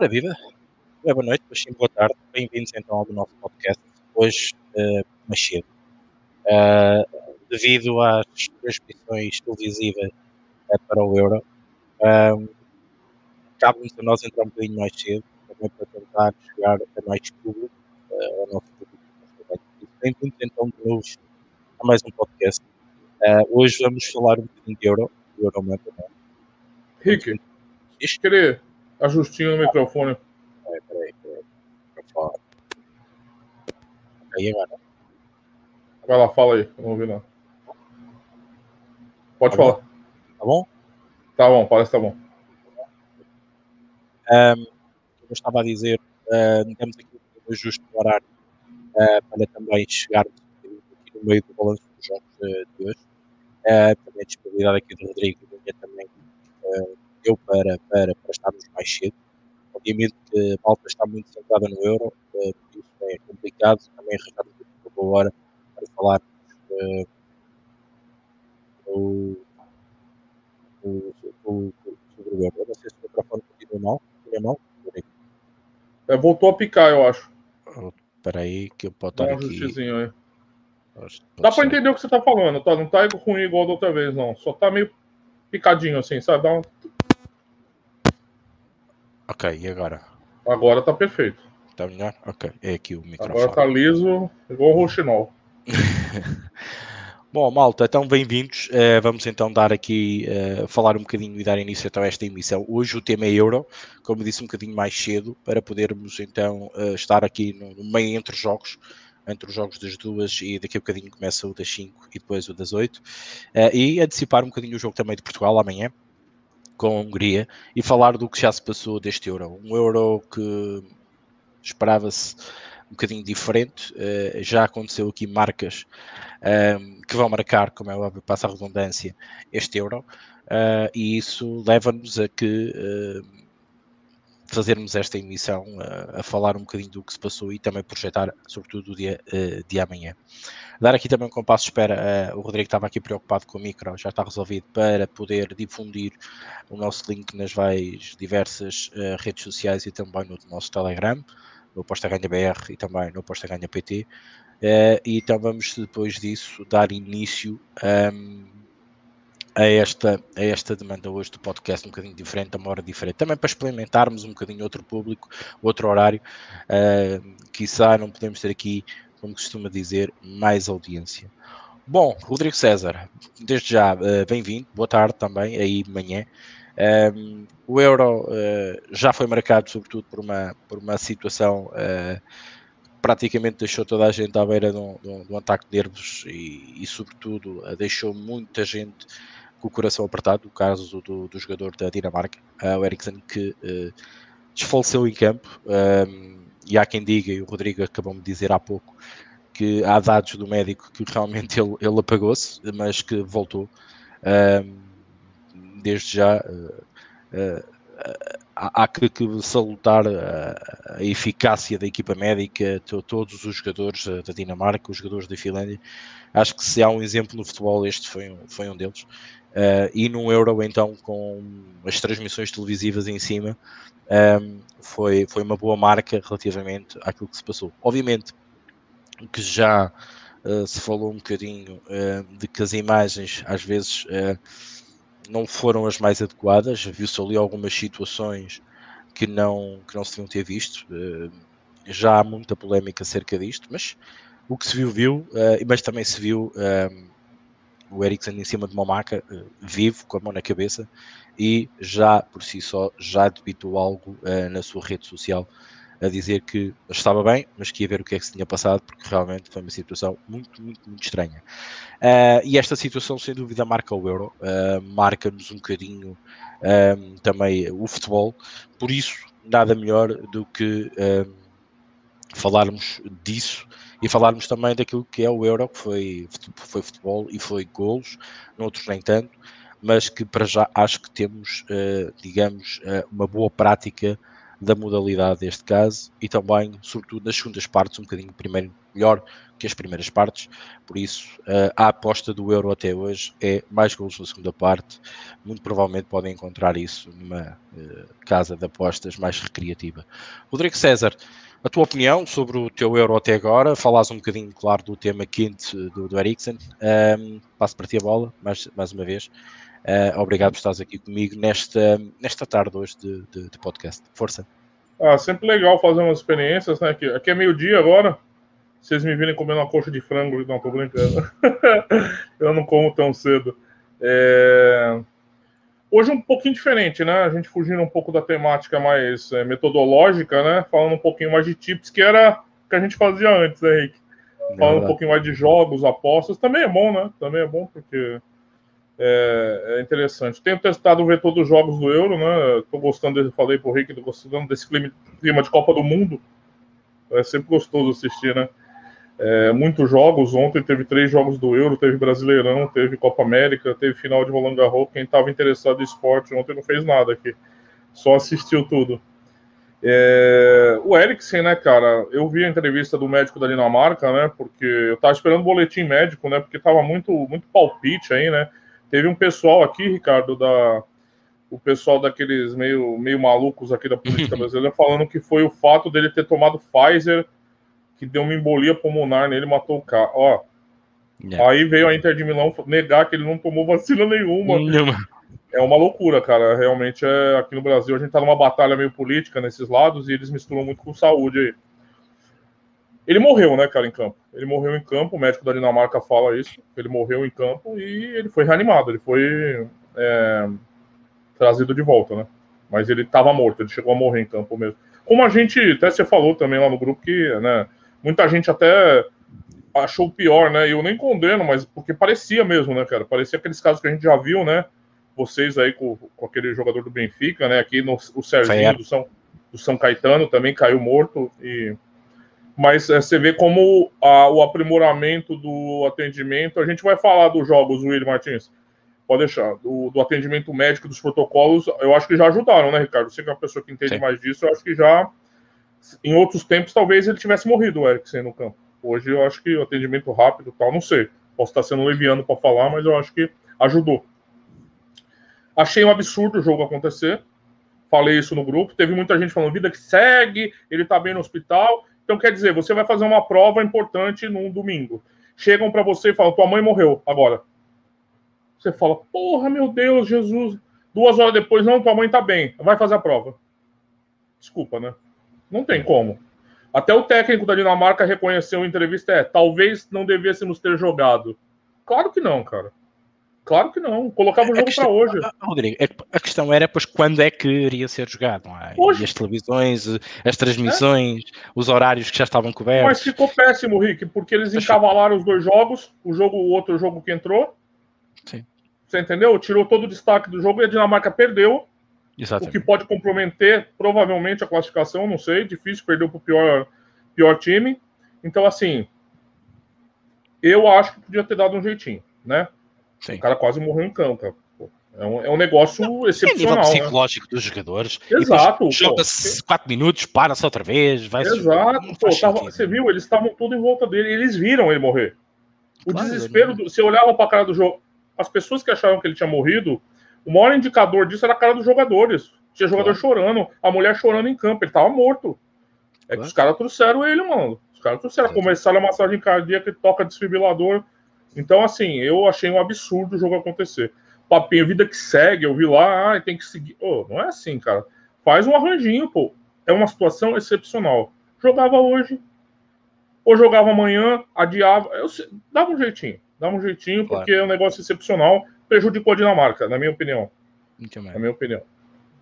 Ora viva, boa noite, mas sim boa tarde, bem-vindos então ao nosso podcast, hoje uh, mais cedo. Uh, devido às transmissões televisivas uh, para o Euro, uh, cabe-nos a nós entrar um bocadinho mais cedo, também para tentar chegar a mais público, uh, ao nosso público. Bem-vindos então de novo a mais um podcast. Hoje vamos falar um bocadinho de Euro, de Euro não é? Rick, querer ajustinho no microfone. Peraí, peraí. Aí agora. Vai lá, fala aí, eu não ouvi não. Pode Tá bom? falar. Tá bom? Tá bom, parece que tá bom. Um, eu estava a dizer, uh, temos aqui um ajuste no horário uh, para também chegarmos aqui no meio do balanço dos jogos uh, de hoje. Uh, também a disponibilidade aqui do Rodrigo também uh, deu para, para, para estarmos mais cedo. Obviamente que a malta está muito centrada no euro, uh, por isso é complicado também arranjarmos uma boa hora para falar o, o, o, sobre o euro. Eu não sei se o microfone continua mal. Continua mal? É, voltou a picar, eu acho. Espera aí, que eu posso estar um aqui. ajustezinho aí. Acho que Dá ser. entender o que você tá falando, tá? Não tá ruim igual da outra vez, não. Só tá meio picadinho assim, sabe? Dá um- Ok, e agora? Agora tá perfeito. Está melhor? Ok, é aqui o microfone. Agora tá liso, igual o Rouxinol. Bom, malta, então bem-vindos. Eh, vamos então dar aqui, eh, falar um bocadinho e dar início então a esta emissão. Hoje o tema é Euro, como disse um bocadinho mais cedo, para podermos então eh, estar aqui no, no meio entre os jogos, entre os jogos das duas e daqui a bocadinho começa o das 5 e depois o das 8. Eh, e antecipar um bocadinho o jogo também de Portugal amanhã, com a Hungria, e falar do que já se passou deste Euro. Um Euro que esperava-se um bocadinho diferente, eh, já aconteceu aqui marcas ehm, que vão marcar, como é óbvio, passa a redundância, este euro, eh, e isso leva-nos a que eh, fazermos esta emissão a falar um bocadinho do que se passou e também projetar, sobretudo, o dia eh, de amanhã. Dar aqui também um compasso de espera, eh, o Rodrigo estava aqui preocupado com o micro, já está resolvido, para poder difundir o nosso link nas várias diversas eh, redes sociais e também no nosso Telegram, no Posta Ganha BR e também no Posta Ganha PT. E então vamos depois disso dar início ahm, a, esta, a esta demanda hoje do podcast um bocadinho diferente, a uma hora diferente, também para experimentarmos um bocadinho outro público, outro horário, uh, quiçá não podemos ter aqui, como costuma dizer, mais audiência. Bom, Rodrigo César, desde já, eh, bem-vindo, boa tarde também, aí de manhã. Um, o Euro eh, já foi marcado, sobretudo, por uma, por uma situação eh, praticamente deixou toda a gente à beira de um, de um- de um ataque de nervos e, e, sobretudo, deixou muita gente com o coração apertado. O caso do, do jogador da Dinamarca, eh, o Eriksen, que eh, desfaleceu em campo. Um, e há quem diga, e o Rodrigo acabou de dizer há pouco, que há dados do médico que realmente ele, ele apagou-se, mas que voltou. Um, desde já. eh, há que, que salutar a, a eficácia da equipa médica, to- todos os jogadores da Dinamarca, os jogadores da Finlândia. Acho que se há um exemplo no futebol, este foi um, foi um deles. Eh, e num Euro, então, com as transmissões televisivas em cima, ehm, foi, foi uma boa marca relativamente àquilo que se passou. Obviamente que já eh, se falou um bocadinho eh, de que as imagens às vezes não foram as mais adequadas, viu-se ali algumas situações que não, que não se deviam ter visto. já há muita polémica acerca disto, mas o que se viu, viu, mas também se viu eh, o Eriksen em cima de uma maca, eh, vivo, com a mão na cabeça, e já por si só já debitou algo eh, na sua rede social a dizer que estava bem, mas que ia ver o que é que se tinha passado, porque realmente foi uma situação muito, muito, muito estranha. Uh, e esta situação, sem dúvida, marca o Euro, uh, marca-nos um bocadinho também o futebol, por isso, nada melhor do que falarmos disso e falarmos também daquilo que é o Euro, que foi, foi futebol e foi golos, noutros nem tanto, mas que para já acho que temos, uh, digamos, uh, uma boa prática da modalidade deste caso e também, sobretudo, nas segundas partes, um bocadinho primeiro melhor que as primeiras partes, por isso uh, a aposta do Euro até hoje é mais gols na segunda parte, muito provavelmente podem encontrar isso numa casa de apostas mais recreativa. Rodrigo César, a tua opinião sobre o teu Euro até agora, falas um bocadinho, claro, do tema quente do, do Eriksen, um, passo para ti a bola, mais, mais uma vez, uh, obrigado por estares aqui comigo nesta, nesta tarde hoje de, de, de podcast, força. Ah, sempre legal fazer umas experiências, né? Aqui, aqui é meio-dia agora, vocês me virem comendo uma coxa de frango, não, tô brincando. eu não como tão cedo. É... Hoje um pouquinho diferente, né? A gente fugindo um pouco da temática mais é, metodológica, né? Falando um pouquinho mais de tips, que era o que a gente fazia antes, né, Henrique? Falando um pouquinho mais de jogos, apostas, também é bom, né? Também é bom porque é, é interessante. Tenho testado ver todos os jogos do Euro, né? Tô gostando, eu falei pro Rick, tô gostando desse clima, clima de Copa do Mundo. É sempre gostoso assistir, né? É, muitos jogos. Ontem teve três jogos do Euro, teve Brasileirão, teve Copa América, teve final de Roland Garros. Quem estava interessado em esporte ontem não fez nada aqui, só assistiu tudo. É, o Eriksen, né, cara? Eu vi a entrevista do médico da Dinamarca, né? Porque eu tava esperando o boletim médico, né? Porque tava muito, muito palpite aí, né? Teve um pessoal aqui, Ricardo, da o pessoal daqueles meio, meio malucos aqui da política brasileira falando que foi o fato dele ter tomado Pfizer que deu uma embolia pulmonar nele, matou o cara. Ó, yeah. É. aí veio a Inter de Milão negar que ele não tomou vacina nenhuma. É uma loucura, cara. Realmente é aqui no Brasil a gente tá numa batalha meio política nesses lados e eles misturam muito com saúde aí. Ele morreu, né, cara, em campo. Ele morreu em campo, o médico da Dinamarca fala isso. Ele morreu em campo e ele foi reanimado, ele foi é, trazido de volta, né? Mas ele estava morto, ele chegou a morrer em campo mesmo. Como a gente, até você falou também lá no grupo que, né, Muita gente até achou pior, né? Eu nem condeno, mas porque parecia mesmo, né, cara? Parecia aqueles casos que a gente já viu, né? Vocês aí com, com aquele jogador do Benfica, né? Aqui no, o Serginho do São, do São Caetano também caiu morto. e Mas é, você vê como a, o aprimoramento do atendimento. A gente vai falar dos jogos, Will Martins. Pode deixar. Do, do, atendimento médico, dos protocolos, eu acho que já ajudaram, né, Ricardo? Você que é uma pessoa que entende Sim. mais disso, eu acho que já em outros tempos, talvez ele tivesse morrido, o Eriksen, no campo. Hoje eu acho que o atendimento rápido tal, não sei. Posso estar sendo leviano para falar, mas eu acho que ajudou. Achei um absurdo o jogo acontecer. Falei isso no grupo. Teve muita gente falando, vida que segue, ele tá bem no hospital. Então, quer dizer, você vai fazer uma prova importante num domingo. Chegam para você e falam, tua mãe morreu agora. Você fala, porra, meu Deus, Jesus. Duas horas depois, não, tua mãe tá bem. Vai fazer a prova. Desculpa, né? Não tem como. Até o técnico da Dinamarca reconheceu em entrevista: é, talvez não devêssemos ter jogado. Claro que não, cara. Claro que não. Colocava o jogo para hoje. Rodrigo, é a questão era pois quando é que iria ser jogado, é? Hoje. E as televisões, as transmissões, é? os horários que já estavam cobertos. Mas ficou péssimo, Rick, porque eles encavalaram os dois jogos, o jogo, o outro jogo que entrou. Sim. Você entendeu? Tirou todo o destaque do jogo e a Dinamarca perdeu. Exatamente. O que pode comprometer provavelmente a classificação, não sei, difícil, perdeu para o pior, pior time. Então, assim, eu acho que podia ter dado um jeitinho, né? Sim. O cara quase morreu em campo. É um, é um negócio não, excepcional. É nível né? psicológico né? dos jogadores. Exato. Joga-se 4 minutos, para-se outra vez. Vai Exato. Pô, tava, você viu, eles estavam tudo em volta dele, eles viram ele morrer. O claro, desespero, do, você olhava para a cara do jogo. As pessoas que achavam que ele tinha morrido o maior indicador disso era a cara dos jogadores. Tinha jogador claro. chorando, a mulher chorando em campo, ele tava morto. É que os caras trouxeram ele, mano. Os caras trouxeram, começaram a massagem cardíaca, toca desfibrilador. Então, assim, eu achei um absurdo o jogo acontecer. Papinho, vida que segue, eu vi lá, ah, tem que seguir. Oh, não é assim, cara. Faz um arranjinho, pô. É uma situação excepcional. Jogava hoje, ou jogava amanhã, adiava. Eu, dava um jeitinho, dava um jeitinho, claro. porque é um negócio excepcional prejudicou a Dinamarca, na minha opinião. Na minha opinião.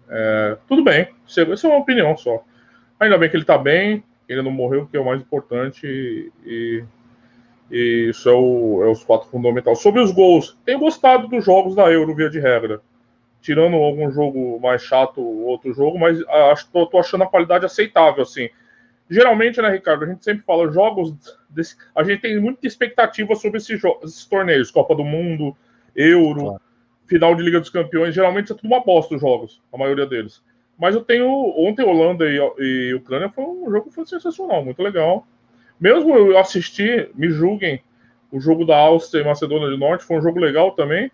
É, tudo bem, isso é uma opinião só. Ainda bem que ele está bem, ele não morreu, que é o mais importante, e, e isso é, o, é os fatos fundamentais. Sobre os gols, tenho gostado dos jogos da Euro, via de regra. Tirando algum jogo mais chato, outro jogo, mas acho, tô, tô achando a qualidade aceitável, assim. Geralmente, né, Ricardo, a gente sempre fala jogos. Desse, a gente tem muita expectativa sobre esses, esses torneios, Copa do Mundo, Euro, final de Liga dos Campeões, geralmente é tudo uma bosta os jogos, a maioria deles. Mas eu tenho. Ontem Holanda e, e Ucrânia foi um jogo foi sensacional, muito legal. Mesmo eu assisti, me julguem, o jogo da Áustria e Macedônia do Norte foi um jogo legal também.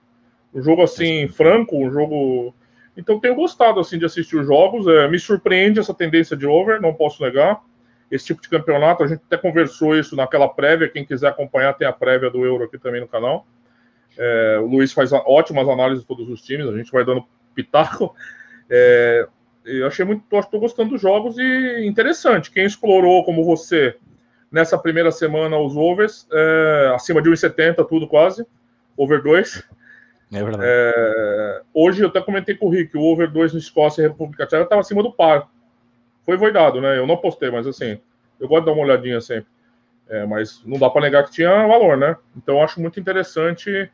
Um jogo assim, franco, um jogo. Então tenho gostado assim de assistir os jogos. É, me surpreende essa tendência de over, não posso negar. Esse tipo de campeonato, a gente até conversou isso naquela prévia. Quem quiser acompanhar, tem a prévia do Euro aqui também no canal. É, o Luiz faz ótimas análises de todos os times, a gente vai dando pitaco. É, eu achei muito, estou gostando dos jogos e interessante. Quem explorou, como você, nessa primeira semana os overs, é, acima de 1,70, tudo quase, over 2. É verdade. É, hoje eu até comentei com o Rick, o over 2 no Escócia e República Tcheca estava acima do par. Foi voidado, né? Eu não postei, mas assim, eu gosto de dar uma olhadinha sempre. É, mas não dá para negar que tinha valor, né? Então eu acho muito interessante.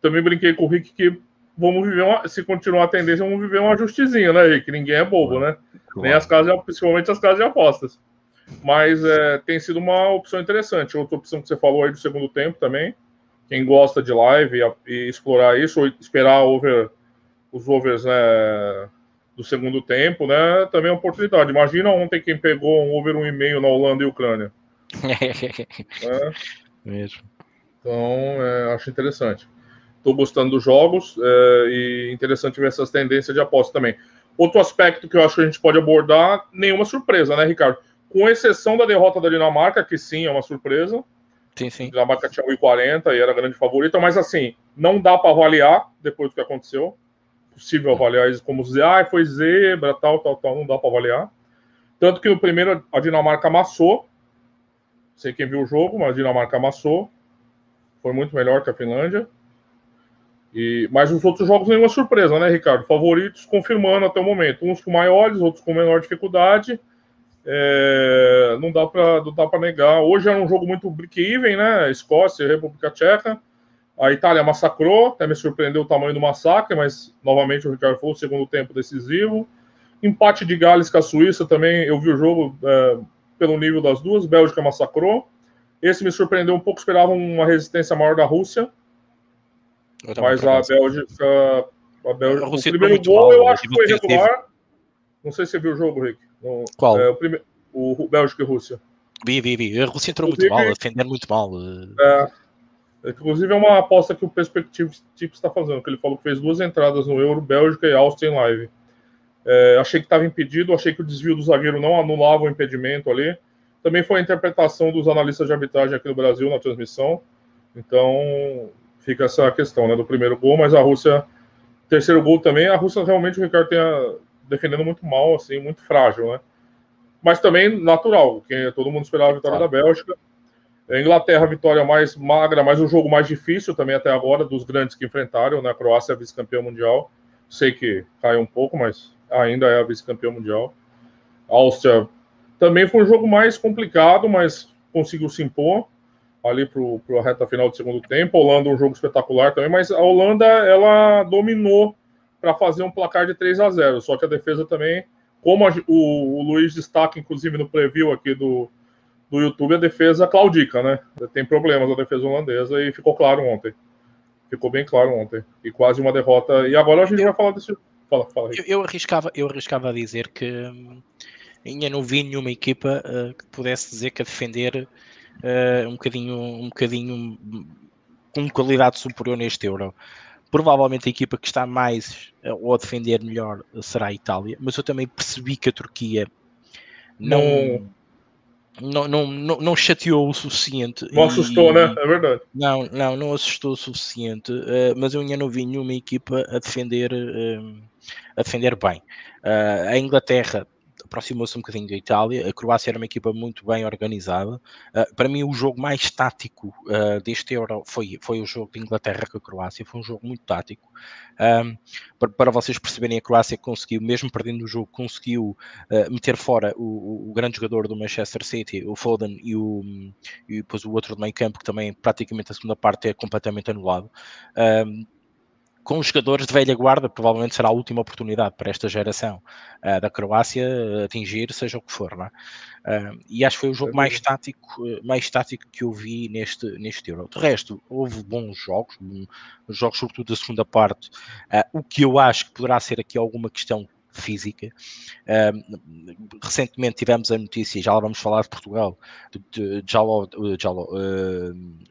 Também brinquei com o Rick que vamos viver uma, se continuar a tendência, vamos viver um ajustezinho, né, Rick? Ninguém é bobo, né? Claro. Nem as casas, principalmente as casas de apostas. Mas é, tem sido uma opção interessante. Outra opção que você falou aí do segundo tempo também. Quem gosta de live e, e explorar isso, ou esperar over, os overs né, do segundo tempo, né? Também é uma oportunidade. Imagina ontem quem pegou um over 1,5 na Holanda e Ucrânia. é. Mesmo. Então, é, acho interessante. Estou gostando dos jogos é, e interessante ver essas tendências de aposta também. Outro aspecto que eu acho que a gente pode abordar, nenhuma surpresa, né, Ricardo? Com exceção da derrota da Dinamarca, que sim é uma surpresa. Sim, sim. A Dinamarca tinha 1,40 e era a grande favorita, mas assim, não dá para avaliar depois do que aconteceu. Possível avaliar isso como dizer, ah, foi zebra, tal, tal, tal, não dá para avaliar. Tanto que no primeiro a Dinamarca amassou. Sei quem viu o jogo, mas a Dinamarca amassou. Foi muito melhor que a Finlândia. E, mas os outros jogos nenhuma surpresa, né, Ricardo? Favoritos confirmando até o momento. Uns com maiores, outros com menor dificuldade. É, não dá para negar. Hoje era um jogo muito break-even, né? Escócia República Tcheca. A Itália massacrou, até me surpreendeu o tamanho do massacre, mas novamente o Ricardo falou, segundo tempo decisivo. Empate de Gales com a Suíça também, eu vi o jogo é, pelo nível das duas. Bélgica massacrou. Esse me surpreendeu um pouco, esperava uma resistência maior da Rússia. Mas a Bélgica, a Bélgica. A o primeiro gol mal, eu né? acho que foi regular. Não sei se você viu o jogo, Rick. No, Qual? É, o, prime... o Bélgica e Rússia. Vi, vi, vi. A Rússia entrou inclusive, muito mal, defendendo muito mal. É, inclusive é uma aposta que o Perspective Tips está fazendo, que ele falou que fez duas entradas no Euro, Bélgica e Áustria em live. É, achei que estava impedido, achei que o desvio do zagueiro não anulava o impedimento ali. Também foi a interpretação dos analistas de arbitragem aqui no Brasil na transmissão. Então, fica essa questão né, do primeiro gol, mas a Rússia, terceiro gol também, a Rússia realmente o Ricardo tenha defendendo muito mal, assim, muito frágil, né? Mas também natural, que todo mundo esperava a vitória da Bélgica. A Inglaterra, vitória mais magra, mas o jogo mais difícil também até agora, dos grandes que enfrentaram, né? A Croácia é vice-campeã mundial. Sei que caiu um pouco, mas ainda é a vice-campeã mundial. A Áustria também foi um jogo mais complicado, mas conseguiu se impor ali para a reta final do segundo tempo. A Holanda um jogo espetacular também, mas a Holanda ela dominou para fazer um placar de 3 a 0. Só que a defesa também, como a, o, o, Luiz destaca, inclusive no preview aqui do, do YouTube, a defesa claudica, né? Tem problemas a defesa holandesa e ficou claro ontem. Ficou bem claro ontem. E quase uma derrota. E agora a gente vai falar desse. Fala, fala eu, eu, arriscava, eu arriscava a dizer que hum, ainda não vi nenhuma equipa uh, que pudesse dizer que a defender uh, um bocadinho, um bocadinho com qualidade superior neste Euro. Provavelmente a equipa que está mais uh, ou a defender melhor será a Itália, mas eu também percebi que a Turquia não, não, não, não, não chateou o suficiente. Não assustou, né? É verdade. Não, não, não assustou o suficiente, uh, mas eu ainda não vi nenhuma equipa a defender, a defender bem. a Inglaterra aproximou-se um bocadinho da Itália. A Croácia era uma equipa muito bem organizada. Uh, para mim, o jogo mais tático uh, deste Euro foi, foi o jogo de Inglaterra com a Croácia. Foi um jogo muito tático. Um, para, para, vocês perceberem, a Croácia conseguiu, mesmo perdendo o jogo, conseguiu uh, meter fora o, o, grande jogador do Manchester City, o Foden, e, o, e depois o outro do meio campo, que também praticamente a segunda parte é completamente anulado. Um, com os jogadores de velha guarda, provavelmente será a última oportunidade para esta geração uh, da Croácia atingir, seja o que for, não é? Uh, e acho que foi o jogo mais tático, eh, mais tático que eu vi neste, neste Euro. De resto, houve bons jogos, jogos sobretudo da segunda parte. Uh, o que eu acho que poderá ser aqui alguma questão física. recentemente tivemos a notícia, já vamos falar de Portugal, de, de Jalo, Jalo,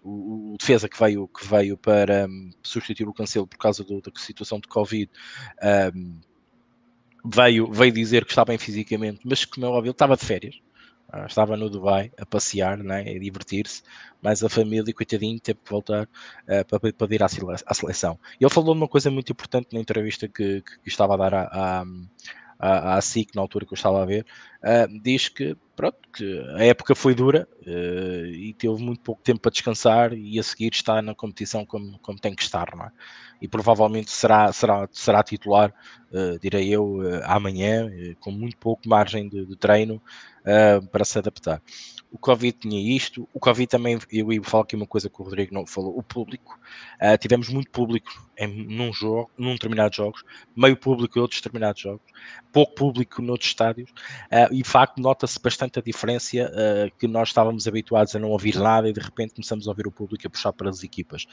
o, o, defesa que veio, que veio para um, substituir o Cancelo por causa do, da situação de Covid. Um, veio, veio dizer que está bem fisicamente, mas que, como é óbvio, ele estava de férias estava no Dubai a passear, né, a divertir-se, mas a família, coitadinho, teve que voltar uh, para, para ir à, seleção. E ele falou uma coisa muito importante na entrevista que, que, que estava a dar à, à, à SIC, na altura que eu estava a ver, uh, diz que, pronto, que a época foi dura uh, e teve muito pouco tempo para descansar e a seguir está na competição como, como tem que estar, não é? E provavelmente será, será, será titular, uh, direi eu, amanhã, com muito pouco margem de, de treino para se adaptar o Covid tinha isto, o Covid também, eu ia falar aqui uma coisa que o Rodrigo não falou, o público, uh, tivemos muito público em num jogo, num determinados jogos, meio público em outros determinados jogos, pouco público noutros estádios, uh, e de facto nota-se bastante a diferença uh, que nós estávamos habituados a não ouvir nada e de repente começamos a ouvir o público a puxar para as equipas.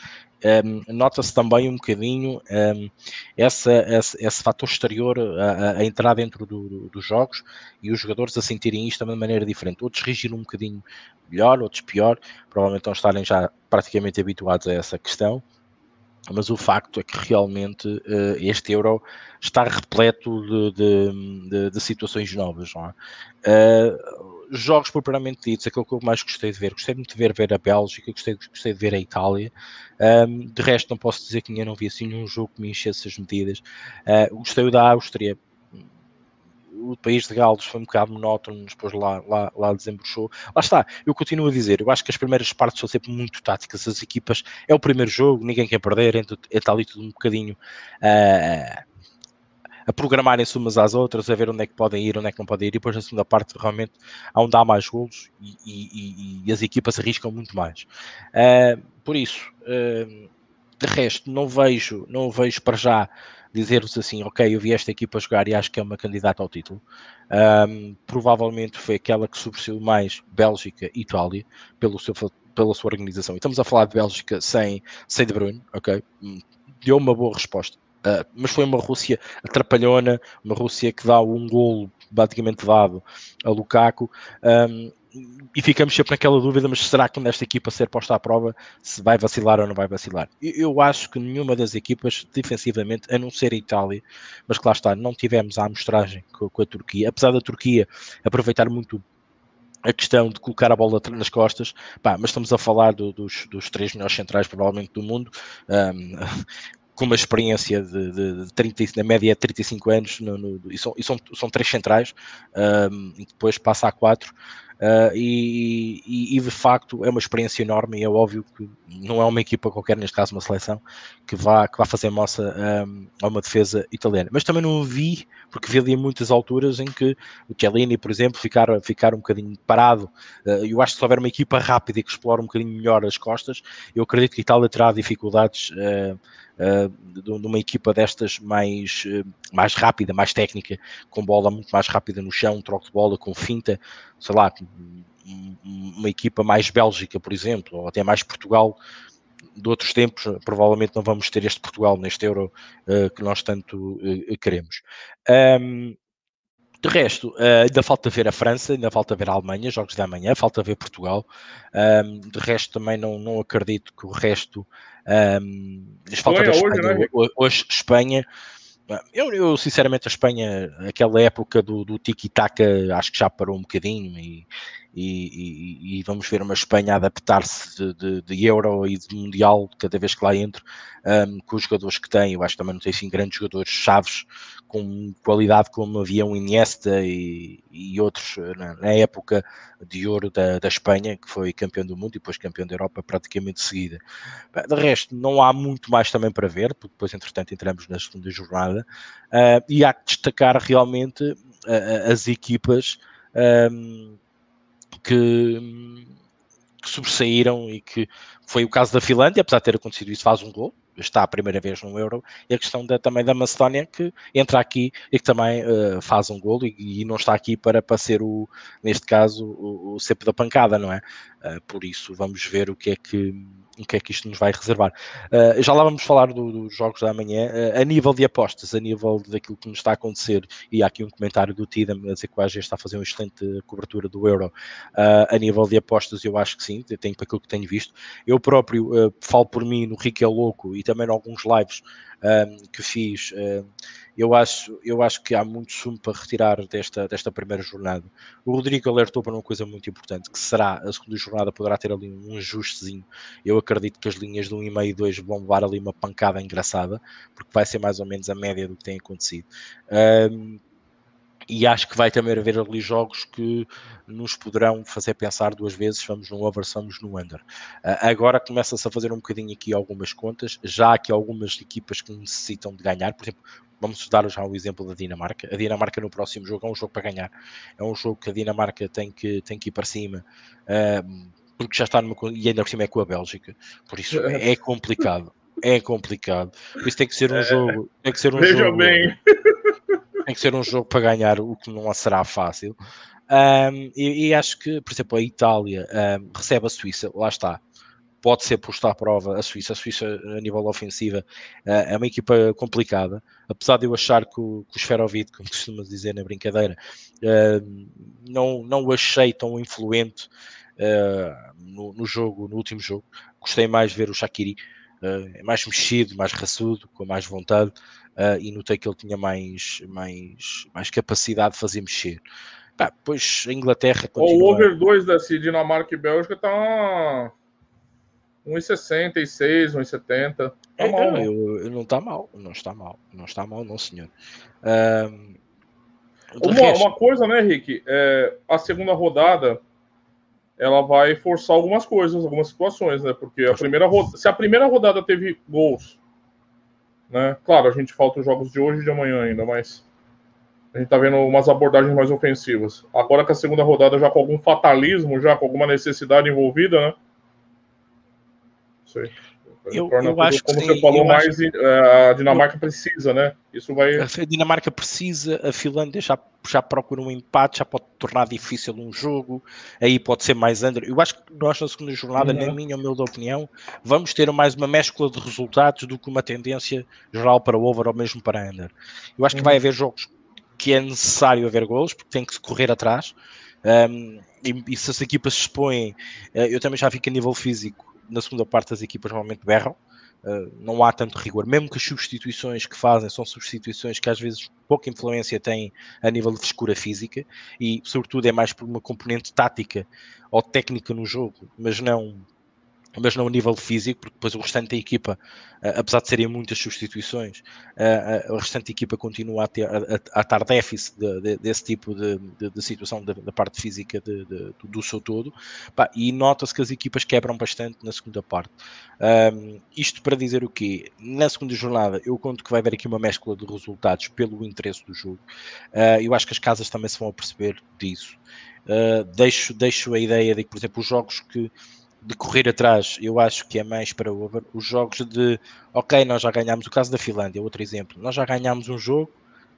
Um, nota-se também um bocadinho um, essa, esse, esse fator exterior a, a entrar dentro do, do, dos jogos e os jogadores a sentirem isto de uma maneira diferente. Outros reagiram um bocadinho melhor, outros pior, provavelmente estão estarem já praticamente habituados a essa questão mas o facto é que realmente uh, este euro está repleto de, de, de, de situações novas. É? Uh, jogos propriamente ditos, aquilo que eu mais gostei de ver, gostei muito de ver, ver a Bélgica, gostei, gostei de ver a Itália. Um, de resto, não posso dizer que eu não vi assim nenhum jogo que me enchesse as medidas. Uh, gostei da Áustria, o país de Gales foi um bocado monótono, depois lá, lá, lá desembruxou. Lá está, eu continuo a dizer, eu acho que as primeiras partes são sempre muito táticas, as equipas, é o primeiro jogo, ninguém quer perder, é, tal ali tudo um bocadinho uh, a programarem-se umas às outras, a ver onde é que podem ir, onde é que não podem ir, e depois na segunda parte realmente há onde há mais golos e, e, e as equipas arriscam muito mais. Uh, por isso, uh, de resto, não vejo, não vejo para já dizer-vos assim, ok, eu vi esta equipa jogar e acho que é uma candidata ao título. Um, provavelmente foi aquela que sobressaiu mais Bélgica e Itália pelo seu, pela sua organização. E estamos a falar de Bélgica sem, sem De Bruyne, ok? Hum, deu uma boa resposta. Uh, mas foi uma Rússia atrapalhona, uma Rússia que dá um golo basicamente dado a Lukaku. Um, e ficamos sempre naquela dúvida, mas será que nesta equipa ser posta à prova se vai vacilar ou não vai vacilar? Eu acho que nenhuma das equipas, defensivamente, a não ser a Itália, mas que lá está, não tivemos a amostragem com, com a Turquia, apesar da Turquia aproveitar muito a questão de colocar a bola nas costas, pá, mas estamos a falar do, dos, dos três melhores centrais, provavelmente, do mundo. Um, com uma experiência de, de, de 30, na média 35 anos, no, no, e, são, e são, são três centrais, um, e depois passa a quatro. Uh, e, e, e, de facto é uma experiência enorme e é óbvio que não é uma equipa qualquer, neste caso uma seleção, que vá, que vá fazer moça um, a uma defesa italiana. Mas também não vi, porque vi ali muitas alturas em que o Chiellini, por exemplo, ficar, ficar um bocadinho parado. Uh, eu acho que se houver uma equipa rápida e que explora um bocadinho melhor as costas, eu acredito que a Itália terá dificuldades. Uh, de, uma equipa destas mais, uh, mais rápida, mais técnica, com bola muito mais rápida no chão, troco de bola com finta, sei lá, uma equipa mais Bélgica, por exemplo, ou até mais Portugal, de outros tempos, provavelmente não vamos ter este Portugal neste Euro uh, que nós tanto uh, queremos. Um, de resto, uh, ainda falta ver a França, ainda falta ver a Alemanha, jogos da manhã, falta ver Portugal. Um, de resto, também não, não acredito que o resto um, falta ver Espanha, hoje, né? hoje, Espanha. Eu, eu, sinceramente, a Espanha, aquela época do, do tiki-taka, acho que já parou um bocadinho e, e, e, e vamos ver uma Espanha adaptar-se de, de, de, Euro e de Mundial cada vez que lá entre, um, com os jogadores que tem. Eu acho que também não tem assim grandes jogadores chaves com qualidade como havia um Iniesta e, e outros na, na, época de ouro da, da, Espanha, que foi campeão do mundo e depois campeão da Europa praticamente de seguida. De resto, não há muito mais também para ver, porque depois, entretanto, entramos na segunda jornada uh, e há que destacar realmente uh, as equipas. Um, que, que sobressaíram e que foi o caso da Finlândia, apesar de ter acontecido isso, faz um gol, está a primeira vez no Euro, e a questão da, também da Macedónia, que entra aqui e que também uh, faz um gol e, e, não está aqui para, para ser, o, neste caso, o, o cepo da pancada, não é? Uh, por isso, vamos ver o que é que o que é que isto nos vai reservar. Uh, já lá vamos falar do, dos jogos da manhã. Uh, a nível de apostas, a nível daquilo que nos está a acontecer, e há aqui um comentário do Tidam a dizer que o AG está a fazer uma excelente cobertura do Euro. Uh, a nível de apostas, eu acho que sim, tenho para aquilo que tenho visto. Eu próprio falo por mim no Rico é Louco e também em alguns lives que fiz eu acho, eu acho que há muito sumo para retirar desta, desta primeira jornada. O Rodrigo alertou para uma coisa muito importante, que será a segunda jornada poderá ter ali um ajustezinho. Eu acredito que as linhas de 1,5 e 2 vão levar ali uma pancada engraçada, porque vai ser mais ou menos a média do que tem acontecido. Um, e acho que vai também haver ali jogos que nos poderão fazer pensar duas vezes, vamos no over, vamos no under. Uh, agora começa-se a fazer um bocadinho aqui algumas contas, já há aqui algumas equipas que necessitam de ganhar, por exemplo, Vamos dar já o exemplo da Dinamarca. A Dinamarca no próximo jogo é um jogo para ganhar. É um jogo que a Dinamarca tem que, tem que ir para cima. Uh, porque já está numa. E ainda por cima é com a Bélgica. Por isso é, é complicado. É complicado. Por isso tem que ser um é. jogo. Tem que ser um Veja jogo. bem. Tem que ser um jogo para ganhar, o que não será fácil. Um, e, e, acho que, por exemplo, a Itália um, recebe a Suíça, lá está pode ser posto à prova a Suíça. A Suíça, a nível ofensiva, eh, é uma equipa complicada, apesar de eu achar que o, que o Sferovic, como costuma dizer na brincadeira, não, não o achei tão influente eh, no, no jogo, no último jogo. Gostei mais de ver o Shakiri, é mais mexido, mais raçudo, com mais vontade, e notei que ele tinha mais, mais, mais capacidade de fazer mexer. pois a Inglaterra continua... O over 2 da Dinamarca e Bélgica está 1,66, 1,70. Tá é, mal, não, eu, eu, não está mal, não está mal, não está mal, não, senhor. Um, uma, resto... uma, coisa, né, Rick? É, a segunda rodada ela vai forçar algumas coisas, algumas situações, né? Porque a primeira rodada, se a primeira rodada teve gols, né? Claro, a gente falta os jogos de hoje e de amanhã ainda, mas a gente tá vendo umas abordagens mais ofensivas. Agora que a segunda rodada já com algum fatalismo, já com alguma necessidade envolvida, né? sei. Eu, eu acho como que, você falou, mais acho... A Dinamarca precisa, né? Isso vai. A Dinamarca precisa, a Finlândia já, já procura um empate, já pode tornar difícil um jogo, aí pode ser mais under. Eu acho que nós na segunda jornada, uhum. na minha humilde opinião, vamos ter mais uma mescla de resultados do que uma tendência geral para over ou mesmo para under. Eu acho que uhum. vai haver jogos que é necessário haver golos, porque tem que se correr atrás. Um, e, e, se as equipas se expõem, eh, eu também já que a nível físico na segunda parte as equipas normalmente berram, uh, não há tanto rigor, mesmo que as substituições que fazem são substituições que às vezes pouca influência têm a nível de frescura física e sobretudo é mais por uma componente tática ou técnica no jogo, mas não mas não a nível físico, porque depois o restante da equipa, uh, apesar de serem muitas substituições, uh, uh, o restante da equipa continua a, ter, a, a estar déficit de, de, desse tipo de, de situação da, parte física do seu todo, e nota-se que as equipas quebram bastante na segunda parte. Um, isto para dizer o quê? Na segunda jornada, eu conto que vai haver aqui uma mescla de resultados pelo interesse do jogo. eu acho que as casas também se vão a perceber disso. deixo, deixo a ideia de que, por exemplo, os jogos que de correr atrás, eu acho que é mais para over. Os jogos de, ok, nós já ganhámos o caso da Finlândia, outro exemplo, nós já ganhámos um jogo,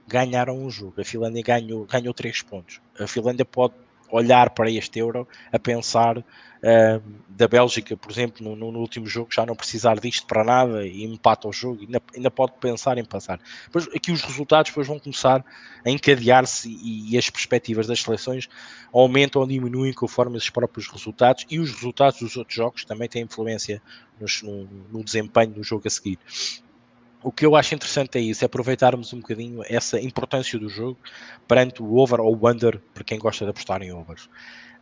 ganharam um jogo, a Finlândia ganhou, ganhou três pontos. A Finlândia pode olhar para este Euro a pensar uh, da Bélgica, por exemplo, no, no, último jogo, já não precisar disto para nada e empata o jogo, ainda, ainda pode pensar em passar. Depois, aqui os resultados depois vão começar a encadear-se e, e, as perspectivas das seleções aumentam ou diminuem conforme esses próprios resultados e os resultados dos outros jogos também têm influência nos, no, no desempenho do jogo a seguir o que eu acho interessante é isso, é aproveitarmos um bocadinho essa importância do jogo perante o over ou o under, para quem gosta de apostar em overs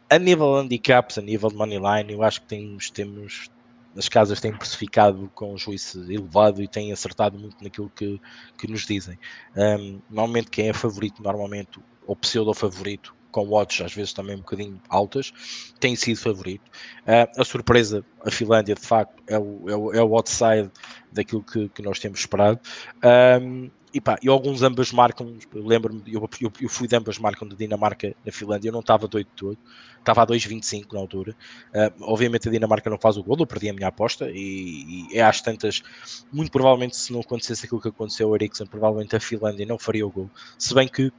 a nível de handicaps, a nível de moneyline, eu acho que temos, temos as casas têm precificado com um juízo elevado e têm acertado muito naquilo que, que nos dizem. Um, normalmente quem é favorito, normalmente, ou pseudo favorito, com odds às vezes também um bocadinho altas, tem sido favorito. Uh, a surpresa, a Finlândia, de facto, é o, é o, é o outside daquilo que, que nós temos esperado. Um, e pá, e alguns ambas marcam, lembro-me, eu, eu, eu, fui de ambas marcam de Dinamarca na Finlândia, eu não estava doido todo, estava a 2,25 na altura. Uh, obviamente a Dinamarca não faz o gol, eu perdi a minha aposta e, e é às tantas, muito provavelmente se não acontecesse aquilo que aconteceu ao provavelmente a Finlândia não faria o gol. Se bem que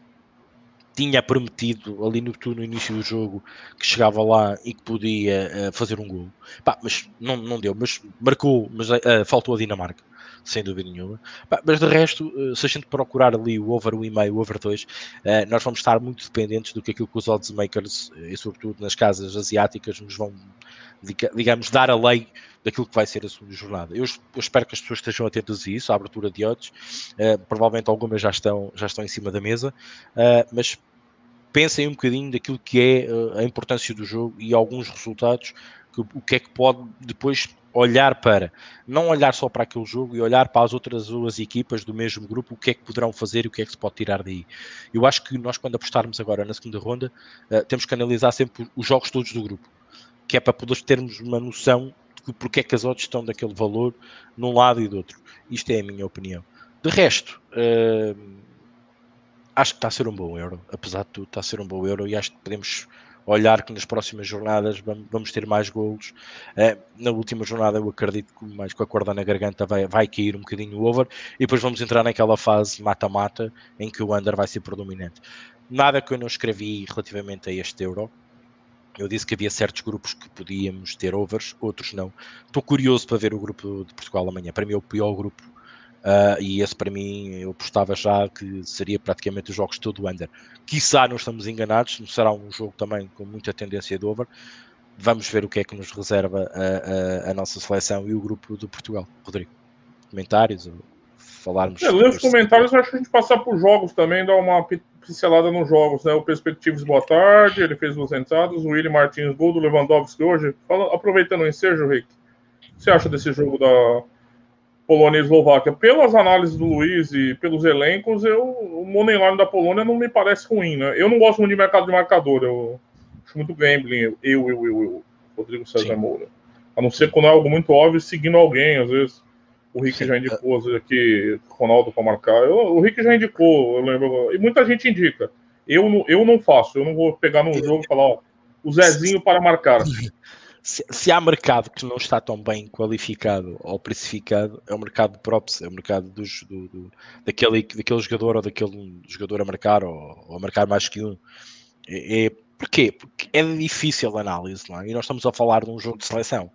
tinha prometido ali no, no início do jogo que chegava lá e que podia uh, fazer um gol. Pá, mas não, não deu, mas marcou, mas uh, faltou a Dinamarca, sem dúvida nenhuma. Mas de resto, uh, se a gente procurar ali o over 1,5, o over 2, nós vamos estar muito dependentes do que aquilo que os odds makers, e sobretudo nas casas asiáticas, nos vão, digamos, dar a lei daquilo que vai ser a segunda jornada. Eu, eu, espero que as pessoas estejam atentas a isso, à abertura de odds. Provavelmente algumas já estão, já estão em cima da mesa, mas pensem um bocadinho daquilo que é a importância do jogo e alguns resultados, que, o que é que pode depois olhar para, não olhar só para aquele jogo e olhar para as outras duas equipas do mesmo grupo, o que é que poderão fazer e o que é que se pode tirar daí. Eu acho que nós, quando apostarmos agora na segunda ronda, uh, temos que analisar sempre os jogos todos do grupo, que é para poder termos uma noção de porque é que as odds estão daquele valor num lado e do outro. Isto é a minha opinião. De resto, uh, acho que está a ser um bom euro, apesar de tudo, está a ser um bom euro e acho que podemos olhar que nas próximas jornadas vamos ter mais golos. Uh, na última jornada eu acredito que mais com a corda na garganta vai, vai cair um bocadinho o over e depois vamos entrar naquela fase mata-mata em que o under vai ser predominante. Nada que eu não escrevi relativamente a este euro. Eu disse que havia certos grupos que podíamos ter overs, outros não. Estou curioso para ver o grupo de Portugal amanhã. Para mim é o pior grupo Uh, e esse para mim eu apostava já que seria praticamente os jogos todo under. Quiçá não estamos enganados, será um jogo também com muita tendência de over. Vamos ver o que é que nos reserva a, a, a nossa seleção e o grupo do Portugal. Rodrigo, comentários? Falarmos. É, ler os comentários, acho que a gente passar por jogos também, dar uma pincelada nos jogos. Né? O Perspectives, boa tarde, ele fez duas entradas. O William Martins, gol do Lewandowski hoje. Fala, aproveitando o ensejo, Rick, o que você acha desse jogo da, Polônia e Eslováquia. Pelas análises do Luiz e pelos elencos, eu, o moneyline da Polônia não me parece ruim, né? Eu não gosto muito de mercado de marcador, eu acho muito gambling, eu, eu, eu, eu, Rodrigo César Sim. Moura. A não ser quando é algo muito óbvio, seguindo alguém, às vezes. O Rick já indicou, às vezes, aqui, Ronaldo para marcar. Eu, o Rick já indicou, eu lembro. E muita gente indica. Eu, eu não faço, eu não vou pegar num jogo e falar, ó, o Zezinho para marcar. se, há mercado que não está tão bem qualificado ou precificado, é o mercado de props, é o mercado dos, do, do, daquele, daquele jogador ou daquele jogador a marcar ou, ou a marcar mais que um. É, é, porquê? Porque é difícil a análise, não é? E nós estamos a falar de um jogo de seleção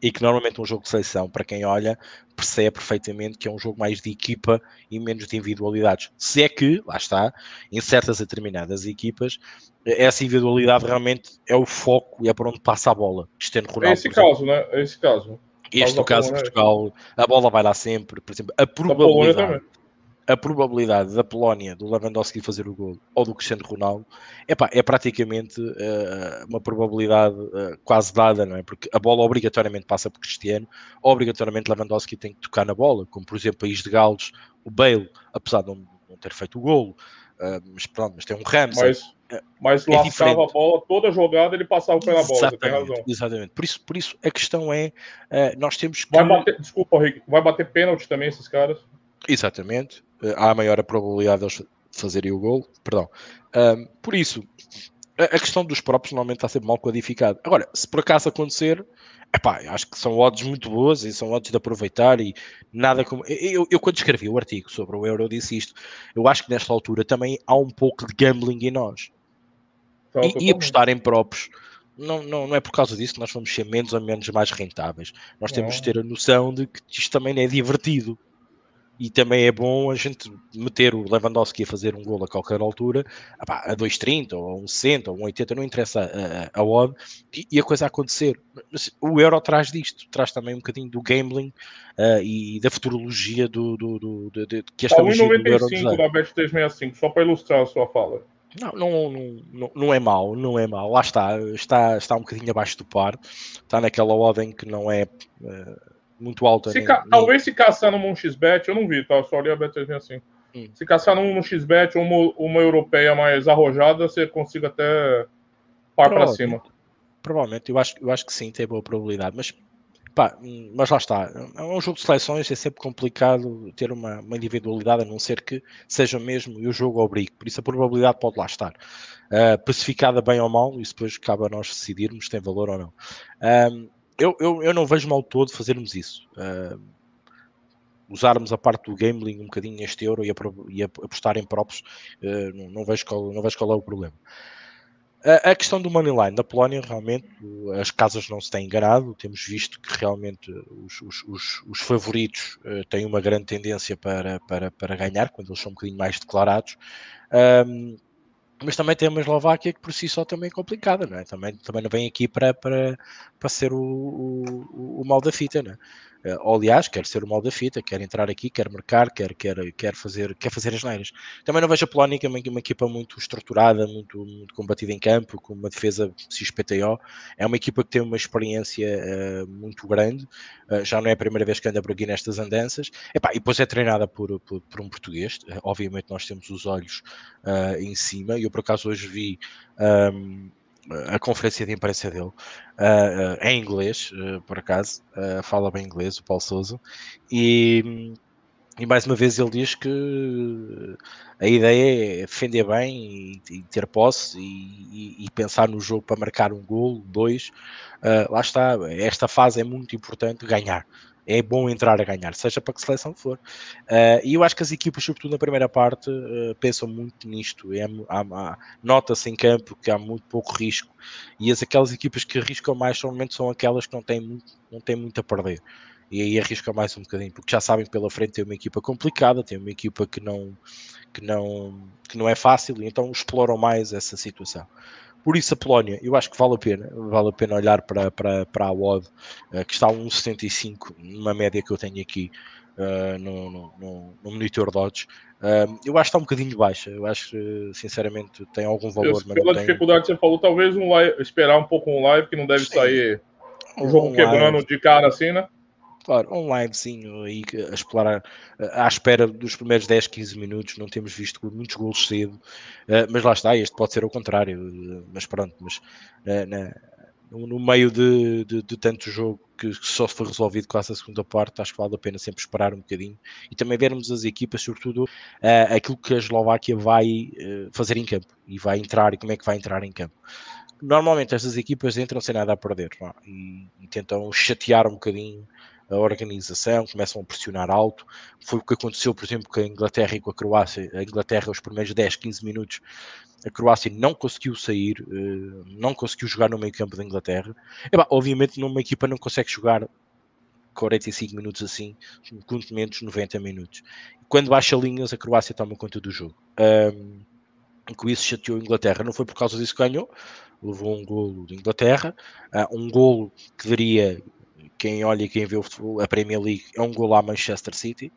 e que normalmente um jogo de seleção, para quem olha, percebe perfeitamente que é um jogo mais de equipa e menos de individualidades. Se é que, lá está, em certas determinadas equipas, essa individualidade realmente é o foco e é para onde passa a bola. Cristiano Ronaldo. É esse caso, né? É esse caso. Este no caso de Portugal, a bola vai lá sempre, por exemplo, a probabilidade a probabilidade da Polónia, do Lewandowski fazer o gol ou do Cristiano Ronaldo epá, é praticamente uh, uma probabilidade uh, quase dada, não é? Porque a bola obrigatoriamente passa por Cristiano, obrigatoriamente Lewandowski tem que tocar na bola, como por exemplo país de Gales, o Bale, apesar de não, não ter feito o golo, mas pronto, mas tem um Ramsey. Mas, mas é lascava a bola, toda jogada ele passava pela bola, exatamente, tem razão. Exatamente, por isso, por isso a questão é, nós temos que... Vai bater, desculpa, Rick, vai bater pênalti também esses caras? Exatamente, eh, há maior a probabilidade de eles fazerem o gol. Perdão. Por isso, a, questão dos próprios normalmente está sempre mal codificada. Agora, se por acaso acontecer, epá, acho que são odds muito boas e são odds de aproveitar e nada como. Eu, eu, quando escrevi o artigo sobre o Euro, disse isto. Eu acho que nesta altura também há um pouco de gambling em nós. e, e apostar em próprios. Não, não, não é por causa disso que nós vamos ser menos ou menos mais rentáveis. Nós temos de ter a noção de que isto também é divertido e também é bom a gente meter o Lewandowski a fazer um gol a qualquer altura, a 2,30 ou a 1,60 ou 1,80, não interessa a, a, a odd, e, a coisa a acontecer. Mas o Euro traz disto, traz também um bocadinho do gambling uh, e da futurologia do, do, do, do, do que esta tá 1,95 da Bet 365, só para ilustrar a sua fala. Não, não, não, não é mau, não é mau. Lá está, está, está um bocadinho abaixo do par. Está naquela odd em que não é uh, muito alta. Se ca... Talvez se caçar num XBet, eu não vi, tá? Só olhei a Bet365. Assim. Hum. Se caçar num XBet ou uma, uma europeia mais arrojada, você consiga até par para cima. Provavelmente, eu acho, eu acho que sim, tem boa probabilidade. Mas, pá, mas lá está. É um jogo de seleções, é sempre complicado ter uma, uma individualidade, a não ser que seja mesmo e o jogo obrigue. Por isso a probabilidade pode lá estar. Uh, pacificada bem ou mal, isso depois cabe a nós decidirmos se tem valor ou não. Eu, eu, eu não vejo mal todo fazermos isso. Uh, usarmos a parte do gambling um bocadinho neste euro e, e apostar em props, uh, não, não, vejo qual, não vejo qual é o problema. A, a questão do Moneyline da Polónia, realmente, as casas não se têm enganado, temos visto que realmente os, os, os, os favoritos uh, têm uma grande tendência para, para, para ganhar, quando eles são um bocadinho mais declarados. Um, mas também tem uma Eslováquia que por si só também é complicada, não é? Também, também não vem aqui para, para, para ser o, o, o mal da fita, não é? Uh, aliás, quer ser o mal da fita, quer entrar aqui, quer marcar, quer, quer, quer, fazer, quer fazer as neiras. Também não vejo a Polónia, é uma, equipa muito estruturada, muito, muito combatida em campo, com uma defesa XPTO. É uma equipa que tem uma experiência uh, muito grande, uh, já não é a primeira vez que anda por aqui nestas andanças. Epá, e depois é treinada por, por, por um português. obviamente, nós temos os olhos em cima, eu por acaso hoje vi. Um, a conferência de imprensa dele uh, uh, em inglês, uh, por acaso, fala bem inglês, o Paulo Souza, e, e, mais uma vez ele diz que a ideia é defender bem e, e ter posse e, e, pensar no jogo para marcar um gol, dois. lá está, esta fase é muito importante ganhar é bom entrar a ganhar, seja para que seleção for. Uh, e eu acho que as equipas, sobretudo na primeira parte, uh, pensam muito nisto. É, Nota-se em campo que há muito pouco risco. E as aquelas equipas que arriscam mais normalmente são aquelas que não têm muito, não têm muito a perder. E aí arriscam mais um bocadinho, porque já sabem pela frente tem uma equipa complicada, tem uma equipa que não, que não, que não é fácil, e então exploram mais essa situação. Por isso a Polónia, eu acho que vale a pena, vale a pena olhar para, para, para a WOD, uh, que está a 1,75, numa média que eu tenho aqui uh, no, no, no, monitor Dodge. Uh, eu acho que está um bocadinho baixa, eu acho que sinceramente tem algum valor. Eu, pela dificuldade tem... que você falou, talvez um live, esperar um pouco um live, que não deve Sim. sair o um jogo quebrando live. de cara assim, né? Claro, um livezinho aí a explorar à espera dos primeiros 10, 15 minutos, não temos visto muitos gols cedo, eh, mas lá está, este pode ser o contrário, eh, mas pronto, mas eh, no meio de, de, de, tanto jogo que só foi resolvido com essa segunda parte, acho que vale a pena sempre esperar um bocadinho e também vermos as equipas, sobretudo aquilo que a Eslováquia vai fazer em campo e vai entrar e como é que vai entrar em campo. Normalmente estas equipas entram sem nada a perder é? e, e tentam chatear um bocadinho a organização, começam a pressionar alto. Foi o que aconteceu, por exemplo, com a Inglaterra e com a Croácia. A Inglaterra, os primeiros 10, 15 minutos, a Croácia não conseguiu sair, eh, não conseguiu jogar no meio campo da Inglaterra. E, bah, obviamente, numa equipa não consegue jogar 45 minutos assim, quanto menos 90 minutos. Quando baixa linhas, a Croácia toma conta do jogo. Um, com isso chateou a Inglaterra. Não foi por causa disso que ganhou, levou um golo de Inglaterra, uh, um golo que daria quem olha e quem vê a Premier League é um gol à Manchester City,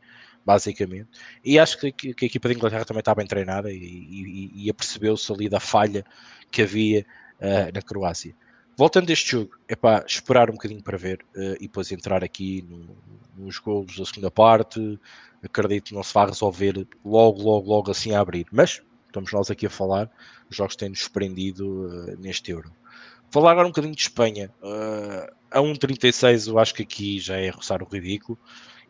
basicamente. E acho que, que, a equipa da Inglaterra também está bem treinada e, e, e apercebeu-se ali da falha que havia uh, na Croácia. Voltando deste jogo, é para esperar um bocadinho para ver uh, e depois entrar aqui no, nos golos da segunda parte. Acredito que não se vai resolver logo, logo, logo assim a abrir. Mas estamos nós aqui a falar, os jogos têm-nos surpreendido uh, neste Euro. Falar agora um bocadinho de Espanha. Uh, a 1,36 eu acho que aqui já é roçar o ridículo.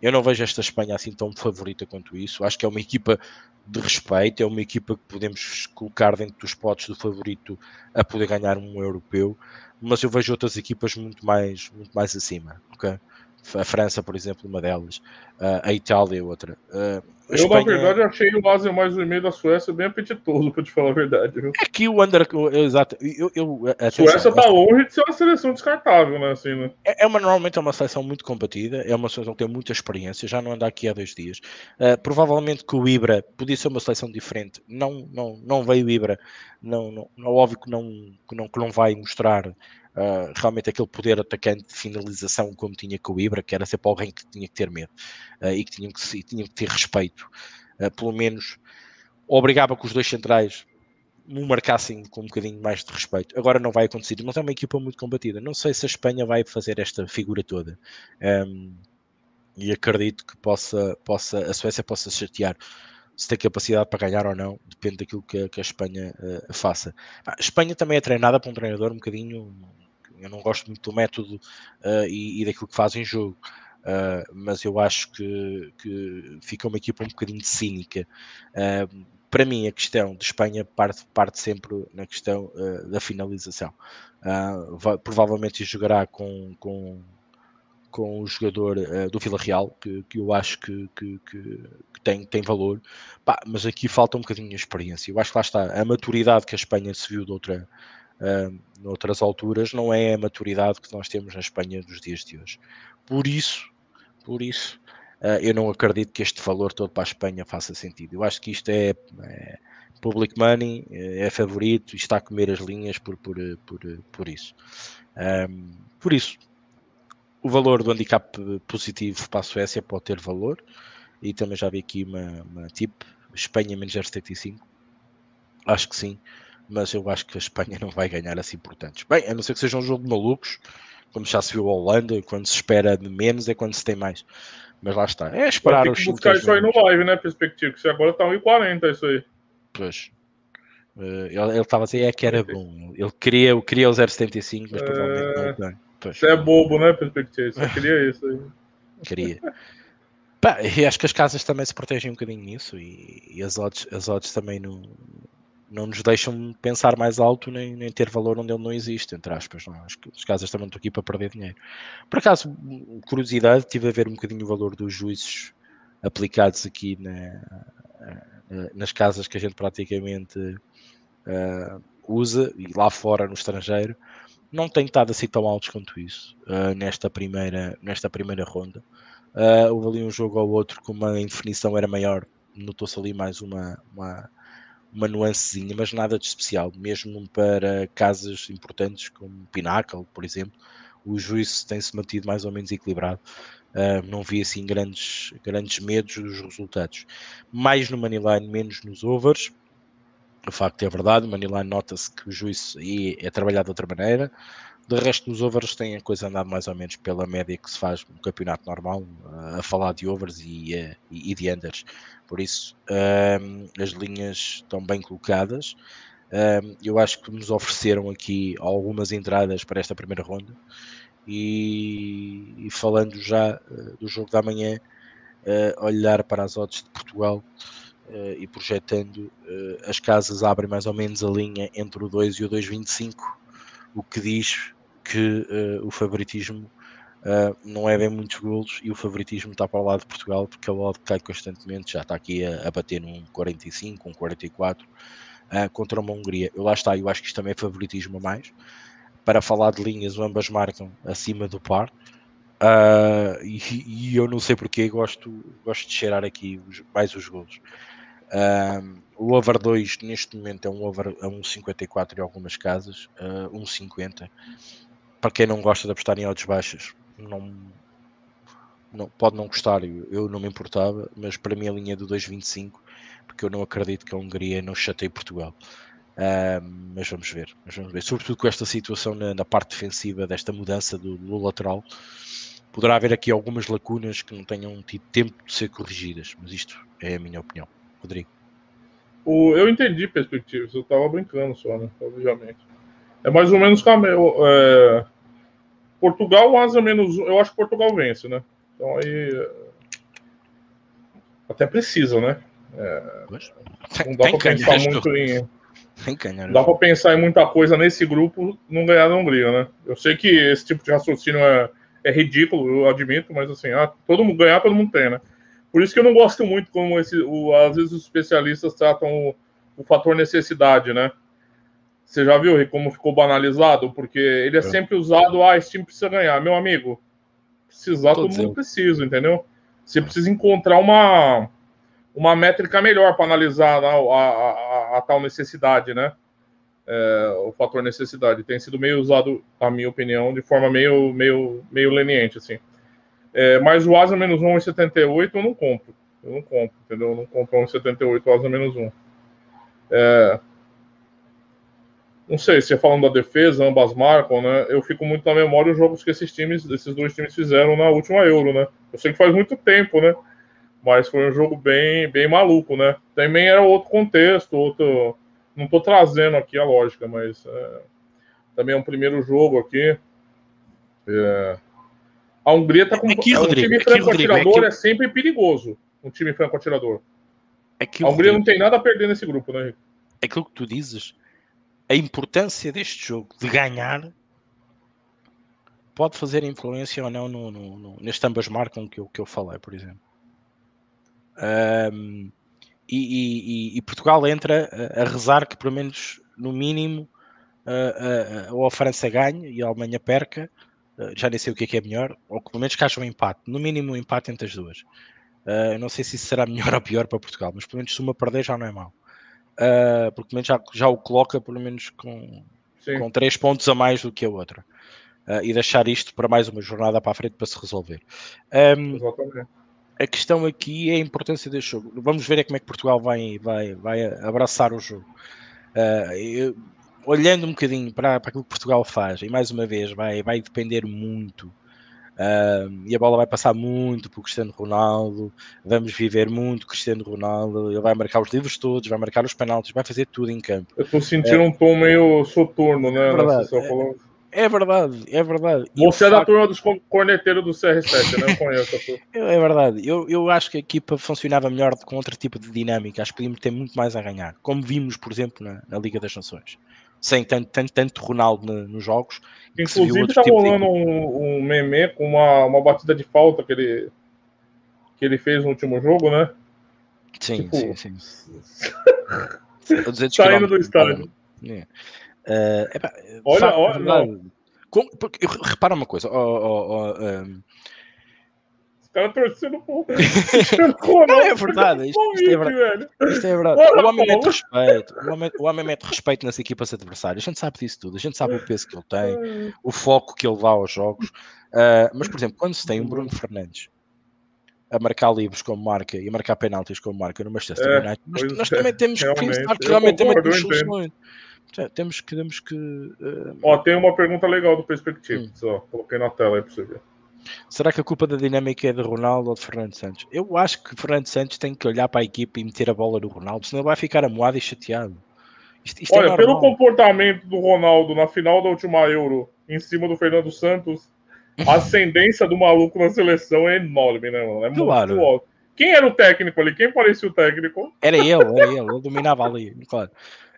Eu não vejo esta Espanha assim tão favorita quanto isso. Acho que é uma equipa de respeito, é uma equipa que podemos colocar dentro dos potes do favorito a poder ganhar um europeu, mas eu vejo outras equipas muito mais, muito mais acima. Okay? A França, por exemplo, uma delas, a Itália, outra. Eu, Espanha... na verdade, achei o Ásia mais o e-mail da Suécia bem apetitoso, para te falar a verdade. Viu? É que o Under. Exato. Eu, eu, atenção, Suécia está longe de ser uma seleção descartável, né? Assim, né? É, é uma, normalmente é uma seleção muito combatida, é uma seleção que tem muita experiência, já não anda aqui há dois dias. Uh, provavelmente que o Ibra podia ser uma seleção diferente, não, não, não veio o Ibra, não, não, não, óbvio que não, que não, que não vai mostrar Uh, realmente aquele poder atacante de finalização como tinha com o Ibra, que era sempre alguém que tinha que ter medo uh, e que tinham que, tinham que ter respeito. Uh, pelo menos obrigava que os dois centrais me marcassem com um bocadinho mais de respeito. Agora não vai acontecer, mas é uma equipa muito combatida. Não sei se a Espanha vai fazer esta figura toda. Um, e acredito que possa, possa, a Suécia possa chatear se tem capacidade para ganhar ou não, depende daquilo que, que a Espanha uh, faça. A Espanha também é treinada por um treinador um bocadinho eu não gosto muito do método uh, e, e, daquilo que faz em jogo. Uh, mas eu acho que, que, fica uma equipa um bocadinho cínica. Uh, para mim, a questão de Espanha parte, parte sempre na questão da finalização. Vai, provavelmente jogará com, com, com o jogador do Vila Real, que, que eu acho que, que, que, tem, tem valor, mas aqui falta um bocadinho de experiência. Eu acho que lá está, a maturidade que a Espanha se viu de outra, uh, noutras alturas não é a maturidade que nós temos na Espanha dos dias de hoje. Por isso, por isso, uh, eu não acredito que este valor todo para a Espanha faça sentido. Eu acho que isto é, é public money, é favorito, está a comer as linhas por, por, por, por isso. Um, por isso, o valor do handicap positivo para a Suécia pode ter valor. E também já vi aqui uma, uma tip: Espanha menos 0,75. Acho que sim, mas eu acho que a Espanha não vai ganhar assim portantos. Bem, a não ser que seja um jogo de malucos, como já se viu a Holanda, quando se espera de menos é quando se tem mais. Mas lá está. É esperar os 5 buscar isso aí no live, né, perspectiva? Que agora está 1,40 isso aí. Pois. Uh, ele estava a dizer é que era bom. Ele queria, queria o 0,75, mas provavelmente não tem. Você é bobo, né, perspectiva? Você queria isso aí. Queria. Pá, e acho que as casas também se protegem um bocadinho nisso e, e as, odds, as odds também não, não nos deixam pensar mais alto nem, nem ter valor onde ele não existe, entre aspas. Não? Acho que as casas também estão aqui para perder dinheiro. Por acaso, curiosidade, tive a ver um bocadinho o valor dos juízes aplicados aqui na, nas casas que a gente praticamente uh, usa e lá fora no estrangeiro. Não tem estado assim tão altos quanto isso uh, nesta, primeira, nesta primeira ronda. Uh, houve ali um jogo ou outro com uma indefinição era maior, notou-se ali mais uma, uma, uma nuancezinha, mas nada de especial, mesmo para casas importantes como Pinnacle, por exemplo, o juízo tem-se mantido mais ou menos equilibrado. Uh, não vi assim grandes, grandes medos dos resultados. Mais no Moneyline, menos nos overs. O facto é verdade, o Moneyline nota-se que o juízo aí é trabalhado de outra maneira. De resto, nos overs tem a coisa andado mais ou menos pela média que se faz no campeonato normal, a falar de overs e, e, e de unders. Por isso, um, as linhas estão bem colocadas. Um, eu acho que nos ofereceram aqui algumas entradas para esta primeira ronda. E, e falando já uh, do jogo da manhã, uh, olhar para as odds de Portugal uh, e projetando, as casas abrem mais ou menos a linha entre o 2 e o 2,25 o que diz que uh, o favoritismo uh, não é bem muitos golos e o favoritismo está para o lado de Portugal porque a odd cai constantemente, já está aqui a, a bater num 45, um 44 uh, contra uma Hungria. Eu lá está, eu acho que isto também é favoritismo a mais. Para falar de linhas, ambas marcam acima do par. E, e, eu não sei porque gosto, gosto de cheirar aqui os, mais os golos. O over 2 neste momento é um over a 1,54 em algumas casas, uh, 1,50. Para quem não gosta de apostar em odds baixas, não, não, pode não gostar, eu, não me importava, mas para mim a linha é do 2,25, porque eu não acredito que a Hungria não chateie Portugal. Uh, mas vamos ver, mas vamos ver, sobretudo com esta situação na, na parte defensiva desta mudança do, do, lateral, poderá haver aqui algumas lacunas que não tenham tido tempo de ser corrigidas, mas isto é a minha opinião. Rodrigo. O, eu entendi perspectivas, eu tava brincando só, né? Obviamente. É mais ou menos é, Portugal, asa menos Eu acho que Portugal vence, né? Então aí. Até precisa, né? É, não dá para pensar muito em. Não dá para pensar em muita coisa nesse grupo não ganhar da Hungria, né? Eu sei que esse tipo de raciocínio é, é ridículo, eu admito, mas assim, ah, todo mundo ganhar, todo mundo tem, né? Por isso que eu não gosto muito como esse, o, às vezes os especialistas tratam o, o, fator necessidade, né? Você já viu como ficou banalizado? Porque ele é, é. sempre usado, ah, esse time precisa ganhar. Meu amigo, precisar, todo mundo precisa, entendeu? Você precisa encontrar uma, uma métrica melhor para analisar a, a, a, a, tal necessidade, né? É, o fator necessidade tem sido meio usado, na minha opinião, de forma meio, meio, meio leniente, assim. É, mas o Asa menos 1 78 eu não compro. Eu não compro, entendeu? Eu não compro 1,78 Asa menos 1. É, não sei, se é falando da defesa, ambas marcam, né? Eu fico muito na memória os jogos que esses times, esses dois times fizeram na última Euro, né? Eu sei que faz muito tempo, né? Mas foi um jogo bem, bem maluco, né? Também era outro contexto, outro. Não tô trazendo aqui a lógica, mas é... também é um primeiro jogo aqui. É... A Hungria está com aqui, é um time franco-atirador, é, é, sempre perigoso. Um time franco-atirador. É a Hungria não tem nada a perder nesse grupo, né? É aquilo que tu dizes. A importância deste jogo de ganhar pode fazer influência ou não no, no, no, neste ambas marcam que eu, que eu falei, por exemplo. Um, e, e, e, Portugal entra a, a, rezar que, pelo menos, no mínimo, uh, ou a França ganhe e a Alemanha perca, uh, já nem sei o que é, que é melhor, ou que pelo menos que haja um empate, no mínimo um empate entre as duas. Uh, não sei se isso será melhor ou pior para Portugal, mas pelo menos se uma perder já não é mau. Uh, porque menos já, já o coloca pelo menos com, com três pontos a mais do que a outra. Uh, e deixar isto para mais uma jornada para a frente para se resolver. Um, a questão aqui é a importância deste jogo. Vamos ver é como é que Portugal vai, vai, vai abraçar o jogo. Uh, eu, olhando um bocadinho para, para aquilo que Portugal faz, e mais uma vez vai, vai depender muito, uh, e a bola vai passar muito para o Cristiano Ronaldo, vamos viver muito Cristiano Ronaldo, ele vai marcar os livros todos, vai marcar os penaltis, vai fazer tudo em campo. Eu estou sentindo uh, um tom meio soturno, né? É verdade, é verdade, é verdade. Você é da turma dos corneteiros do CR7, né? Eu conheço. é verdade. Eu, eu acho que a equipa funcionava melhor com outro tipo de dinâmica. Acho que podíamos ter muito mais a ganhar. Como vimos, por exemplo, na, na Liga das Nações. Sem tanto, tanto, tanto Ronaldo na, nos jogos. Inclusive, está tipo rolando de... um, um meme com uma, uma batida de falta que ele, que ele fez no último jogo, né? Sim, tipo... sim, sim. Saindo do estádio. É. Uh, olha, olha. Com, porque, repara uma coisa, oh, oh, oh, um... Os caras torcendo por. não, é verdade. Isto, isto, é verdade. Isto é verdade. o homem mete respeito. O homem, o homem mete respeito nas equipas adversárias. A gente sabe disso tudo. A gente sabe o peso que ele tem, o foco que ele dá aos jogos. Uh, mas, por exemplo, quando se tem um Bruno Fernandes a marcar livros como marca e a marcar penaltis como marca no Manchester é, United, nós, nós, também temos que pensar que realmente temos soluções. Temos que. Temos que uh... Ó, tem uma pergunta legal do Perspective. Hum. Só, coloquei na tela aí para você ver. Será que a culpa da dinâmica é de Ronaldo ou de Fernando Santos? Eu acho que Fernando Santos tem que olhar para a equipa e meter a bola no Ronaldo, senão ele vai ficar amoado e chateado. Isto, isto é Olha, é pelo comportamento do Ronaldo na final da última Euro, em cima do Fernando Santos, a ascendência do maluco na seleção é enorme, né, mano? É claro. muito alto. Quem era o técnico ali? Quem parecia o técnico? Era ele, era ele, ele dominava ali, claro.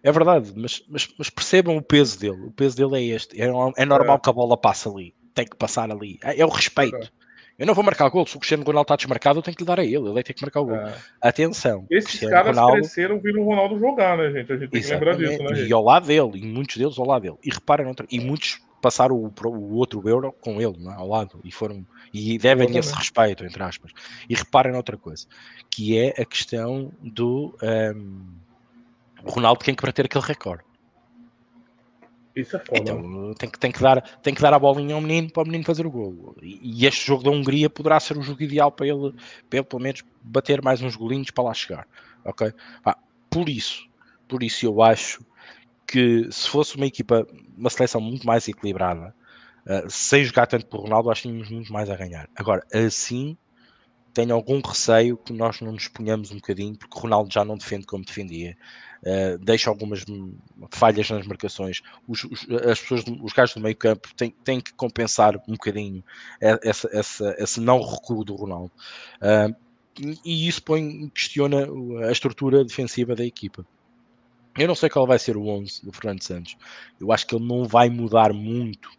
É verdade, mas, mas, mas, percebam o peso dele. O peso dele é este. É, é normal é. que a bola passe ali. Tem que passar ali. É, é o respeito. Eu não vou marcar gol. Se o Cristiano Ronaldo está desmarcado, eu tenho que lhe dar a ele. Ele vai ter que marcar o gol. É. Atenção. Esses Cristiano caras Ronaldo... cresceram vindo o Ronaldo jogar, né, gente? A gente tem que lembrar disso, né? Gente? E ao lado dele, e muitos deles ao lado dele. E reparem, e muitos passaram o, o outro Euro com ele, né, ao lado. E foram. E devem esse respeito, entre aspas. E reparem outra coisa, que é a questão do. Um, o Ronaldo tem que bater aquele recorde. Isso é foda. Então tem que, tem, que dar, tem que dar a bolinha ao menino para o menino fazer o gol. E, e, este jogo da Hungria poderá ser o jogo ideal para ele, para ele pelo menos bater mais uns golinhos para lá chegar. Ok? Ah, por isso, por isso eu acho que se fosse uma equipa, uma seleção muito mais equilibrada, uh, sem jogar tanto por Ronaldo, acho que tínhamos muito mais a ganhar. Agora, assim tenho algum receio que nós não nos ponhamos um bocadinho, porque o Ronaldo já não defende como defendia uh, deixa algumas falhas nas marcações. Os, os, as pessoas, os gajos do meio campo têm, têm que compensar um bocadinho essa, essa, esse não recuo do Ronaldo. Uh, e isso põe, questiona a estrutura defensiva da equipa. Eu não sei qual vai ser o 11 do Fernando Santos. Eu acho que ele não vai mudar muito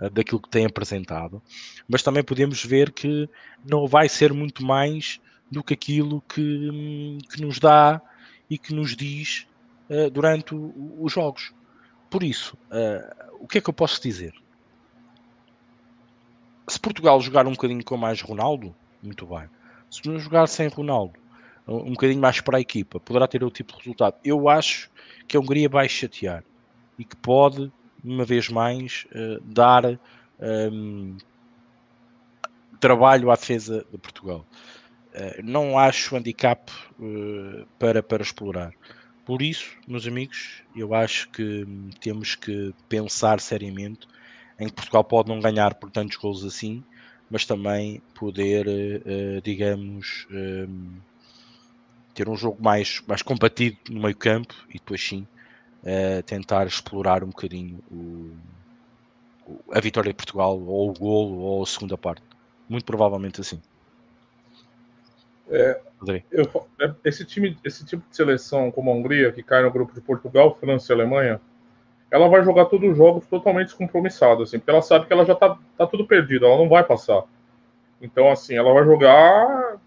uh, daquilo que tem apresentado, mas também podemos ver que não vai ser muito mais do que aquilo que, que nos dá e que nos diz uh, durante o, os jogos. Por isso, uh, o que é que eu posso dizer? Se Portugal jogar um bocadinho com mais Ronaldo, muito bem. Se não jogar sem Ronaldo, um bocadinho mais para a equipa, poderá ter outro tipo de resultado. Eu acho que a Hungria vai chatear e que pode, uma vez mais, uh, dar um, ehm, trabalho à defesa de Portugal. Eh, não acho handicap uh, para, para explorar. Por isso, meus amigos, eu acho que temos que pensar seriamente em que Portugal pode não ganhar por tantos gols assim, mas também poder, uh, digamos, um, ter um jogo mais, mais combatido no meio campo e depois sim tentar explorar um bocadinho o, a vitória de Portugal, ou o golo, ou a segunda parte. Muito provavelmente assim. É, eu, esse, time, esse tipo de seleção como a Hungria, que cai no grupo de Portugal, França e Alemanha, ela vai jogar todos os jogos totalmente descompromissada, assim, porque ela sabe que ela já tá, tá tudo perdido, ela não vai passar. Então, assim, ela vai jogar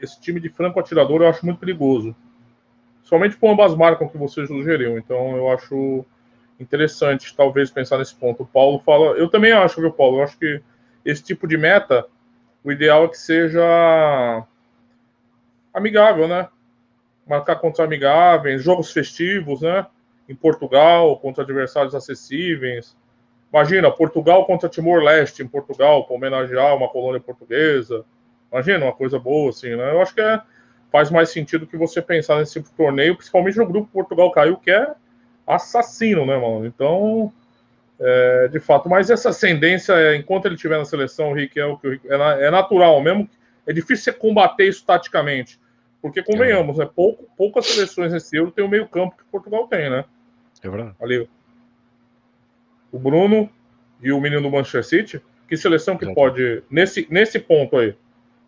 esse time de franco atirador eu acho muito perigoso. Somente com ambas marcas que você sugeriu. Então eu acho interessante, talvez, pensar nesse ponto. O Paulo fala. Eu também acho, viu, Paulo? Eu acho que esse tipo de meta, o ideal é que seja amigável, né? Marcar contra amigáveis, jogos festivos, né? Em Portugal, contra adversários acessíveis. Imagina, Portugal contra Timor-Leste em Portugal, para homenagear uma colônia portuguesa. Imagina, uma coisa boa, assim, né? Eu acho que é, faz mais sentido que você pensar nesse tipo de torneio, principalmente no grupo Portugal caiu, que é assassino, né, mano? Então, é, de fato, mas essa ascendência, é, enquanto ele estiver na seleção, o Rick é o que é, é, natural mesmo. É difícil você combater isso taticamente, porque convenhamos, é. né? Pouco, poucas seleções nesse Euro tem o meio campo que Portugal tem, né? É verdade. Ali, o Bruno e o menino do Manchester City, que seleção que pode nesse nesse ponto aí?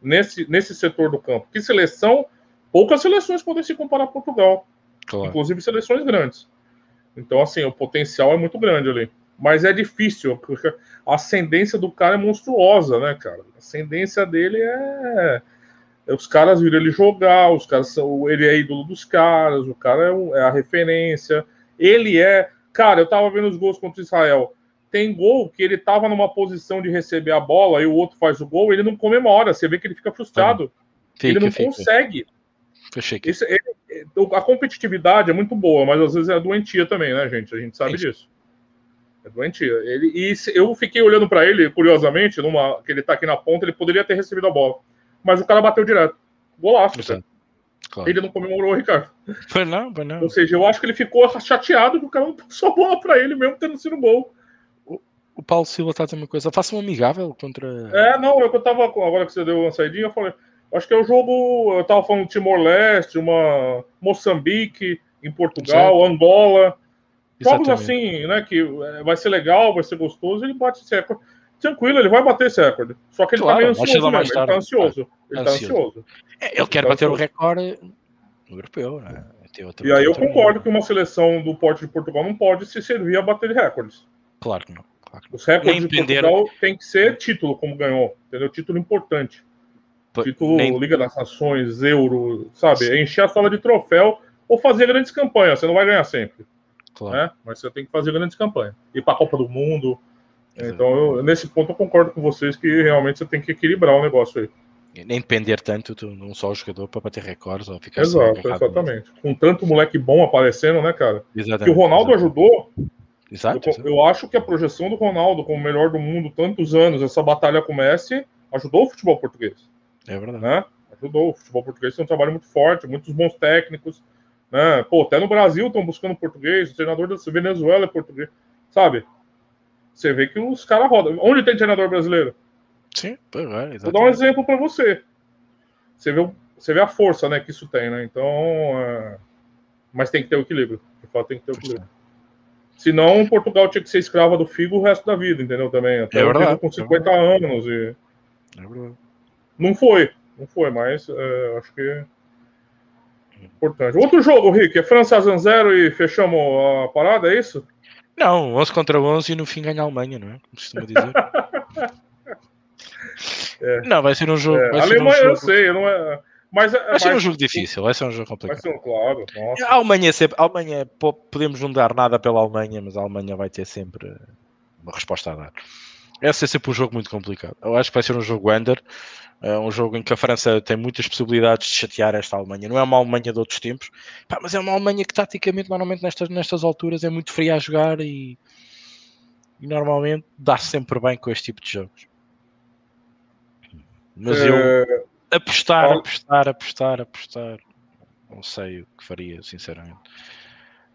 nesse, nesse setor do campo. Que seleção, poucas seleções podem se comparar a Portugal, claro. inclusive seleções grandes. Então, assim, o potencial é muito grande ali. Mas é difícil, porque a ascendência do cara é monstruosa, né, cara? A ascendência dele é. Os caras viram ele jogar, os caras são. Ele é ídolo dos caras, o cara é, um... é a referência. Ele é. Cara, eu tava vendo os gols contra Israel tem gol que ele estava numa posição de receber a bola e o outro faz o gol, ele não comemora. Você vê que ele fica frustrado. Fica, ele não fica. consegue. Esse, ele, a competitividade é muito boa, mas às vezes é doentia também, né, gente? A gente sabe disso. É doentia. Ele, e eu fiquei olhando para ele, curiosamente, numa, que ele tá aqui na ponta, ele poderia ter recebido a bola. Mas o cara bateu direto. Golaço, Claro. Ele não comemorou, Ricardo. Foi não, foi não. Ou seja, eu acho que ele ficou chateado que o cara não passou a bola para ele, mesmo tendo sido bom o Paulo Silva a dizer uma coisa. Faça um amigável contra. É, não, eu tava. Agora que você deu uma saidinha, eu falei. Acho que é o jogo. Eu tava falando Timor-Leste, uma Moçambique, em Portugal, certo. Angola. Jogos assim, né? Que é, vai ser legal, vai ser gostoso, ele bate esse recorde. Tranquilo, ele vai bater esse recorde. Só que ele tá claro, tá meio ansioso mesmo. Ele tá ansioso. Ele tá ansioso. É, ele quer bater ansioso. o recorde europeu, né? e aí eu concordo que uma seleção do porte de Portugal não pode se servir a bater recordes. Claro que não. Os recordes de Portugal tem que ser título, como ganhou, entendeu? Título importante. Título Nem... Liga das Nações, Euro, sabe? Sim. Encher a sala de troféu ou fazer grandes campanhas. Você não vai ganhar sempre. Claro. Né? Mas você tem que fazer grandes campanhas. Ir para a Copa do Mundo. Exato. Então, eu, nesse ponto, eu concordo com vocês que realmente você tem que equilibrar o negócio aí. Nem depender tanto de um só jogador para bater recordes ou ficar Exato, exatamente. Com tanto moleque bom aparecendo, né, cara? Exatamente. Que o Ronaldo exatamente. ajudou Exato, eu, eu, acho que a projeção do Ronaldo como o melhor do mundo tantos anos, essa batalha com o Messi, ajudou o futebol português. É verdade. Né? Ajudou. O futebol português tem um trabalho muito forte, muitos bons técnicos. Né? Pô, até no Brasil estão buscando português, o treinador da Venezuela é português. Sabe? Você vê que os caras rodam. Onde tem treinador brasileiro? Sim, é, Vou dar um exemplo para você. Você vê, você vê a força né, que isso tem, né? Então. É... Mas tem que ter o equilíbrio. De fato, tem que ter o equilíbrio. Senão, Portugal tinha que ser escrava do Figo o resto da vida, entendeu? Também. Até é verdade, com 50 é anos. E... É verdade. Não foi, não foi, mas é, acho que é importante. Outro jogo, Rick, é França Zanzero e fechamos a parada, é isso? Não, 11 contra 11 e no fim ganha a Alemanha, não é? Como costuma dizer. é. Não, vai ser um jogo. É. Alemanha, um jogo... eu sei, não é. Mas, vai ser um jogo difícil, vai ser um jogo complicado. Vai ser um, claro. Nossa. A Alemanha, sempre, a Alemanha, podemos não dar nada pela Alemanha, mas a Alemanha vai ter sempre uma resposta a dar. Esse é sempre um jogo muito complicado. Eu acho que vai ser um jogo under, é um jogo em que a França tem muitas possibilidades de chatear esta Alemanha. Não é uma Alemanha de outros tempos, mas é uma Alemanha que taticamente, normalmente nestas, nestas alturas, é muito fria a jogar e, e normalmente dá -se sempre bem com este tipo de jogos. Mas eu, é, Apostar, apostar, apostar, apostar. Não sei o que faria, sinceramente.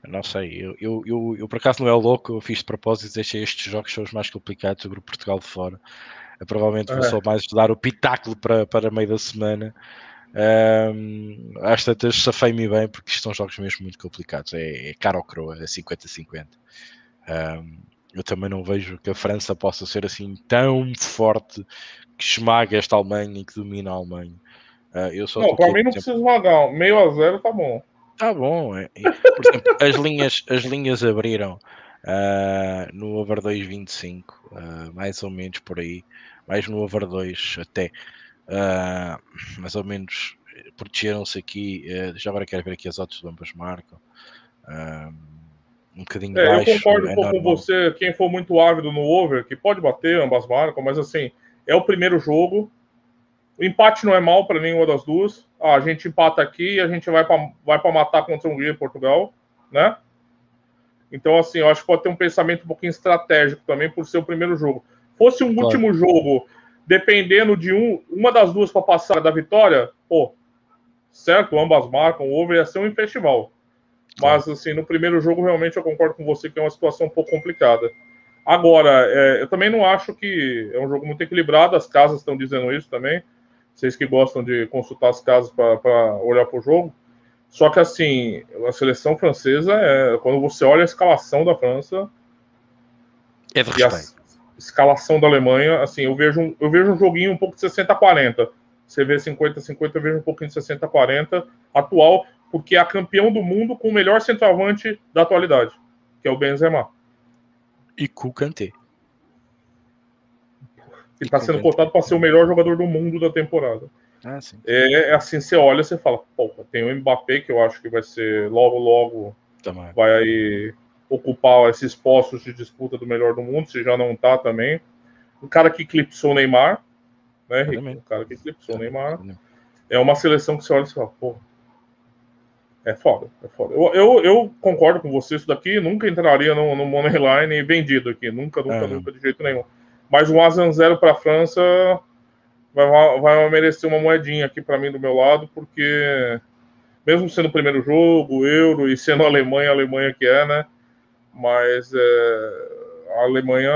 Não sei, eu, eu, eu, eu por acaso não é louco, eu fiz de propósito, deixei estes jogos são os mais complicados, o Grupo Portugal de fora. Eu provavelmente vou é. só mais dar o pitáculo para, para meio da semana. Um, às tantas safei-me bem, porque isto são jogos mesmo muito complicados. É, é caro ou croa, é 50-50. Um, eu também não vejo que a França possa ser assim tão forte que esmaga esta Alemanha e que domina a Alemanha. Uh, eu só não, para mim não precisa esmagar. Meio a zero tá bom. Tá bom. É, por exemplo, as linhas, as linhas abriram uh, no over 2.25, uh, mais ou menos por aí, mais no over 2 até, uh, mais ou menos protegeram-se aqui. Uh, já agora quero ver aqui as outras de ambas marcam. um bocadinho é, baixo. Eu concordo um pouco com você. Quem for muito ávido no over, que pode bater, ambas marcam, mas assim, é o primeiro jogo. O empate não é mal para nenhuma das duas. Ah, a gente empata aqui e a gente vai para vai matar contra a Hungria e Portugal, né? Então, assim, eu acho que pode ter um pensamento um pouquinho estratégico também por ser o primeiro jogo. Fosse um claro. último jogo, dependendo de um, uma das duas para passar da vitória, pô, certo, ambas marcam, o over ia ser um festival. Mas, assim, no primeiro jogo, realmente eu concordo com você que é uma situação um pouco complicada. Agora, é, eu também não acho que é um jogo muito equilibrado, as casas estão dizendo isso também. Vocês que gostam de consultar as casas para olhar para o jogo. Só que, assim, a seleção francesa, é, quando você olha a escalação da França é e a escalação da Alemanha, assim, eu vejo, eu vejo um joguinho um pouco de 60-40. Você vê 50-50, eu vejo um pouquinho de 60-40 atual, porque é a campeão do mundo com o melhor centroavante da atualidade, que é o Benzema. E Kanté. Ele está sendo cotado para ser o melhor jogador do mundo da temporada. Ah. É, é assim, você olha, você fala, pô, tem o Mbappé que eu acho que vai ser logo, logo também. vai aí ocupar esses postos de disputa do melhor do mundo, se já não está também. O cara que eclipsou o Neymar, né, Rick? O cara que eclipsou o Neymar. É uma seleção que você olha e fala, pô, é foda, é foda. Eu, eu, eu, concordo com você, isso daqui nunca entraria no, no Moneyline vendido aqui, nunca, nunca, é. nunca, de jeito nenhum. Mas um Asan zero para a França vai, vai merecer uma moedinha aqui para mim do meu lado, porque mesmo sendo o primeiro jogo, Euro, e sendo a Alemanha, a Alemanha que é, né? Mas é, a Alemanha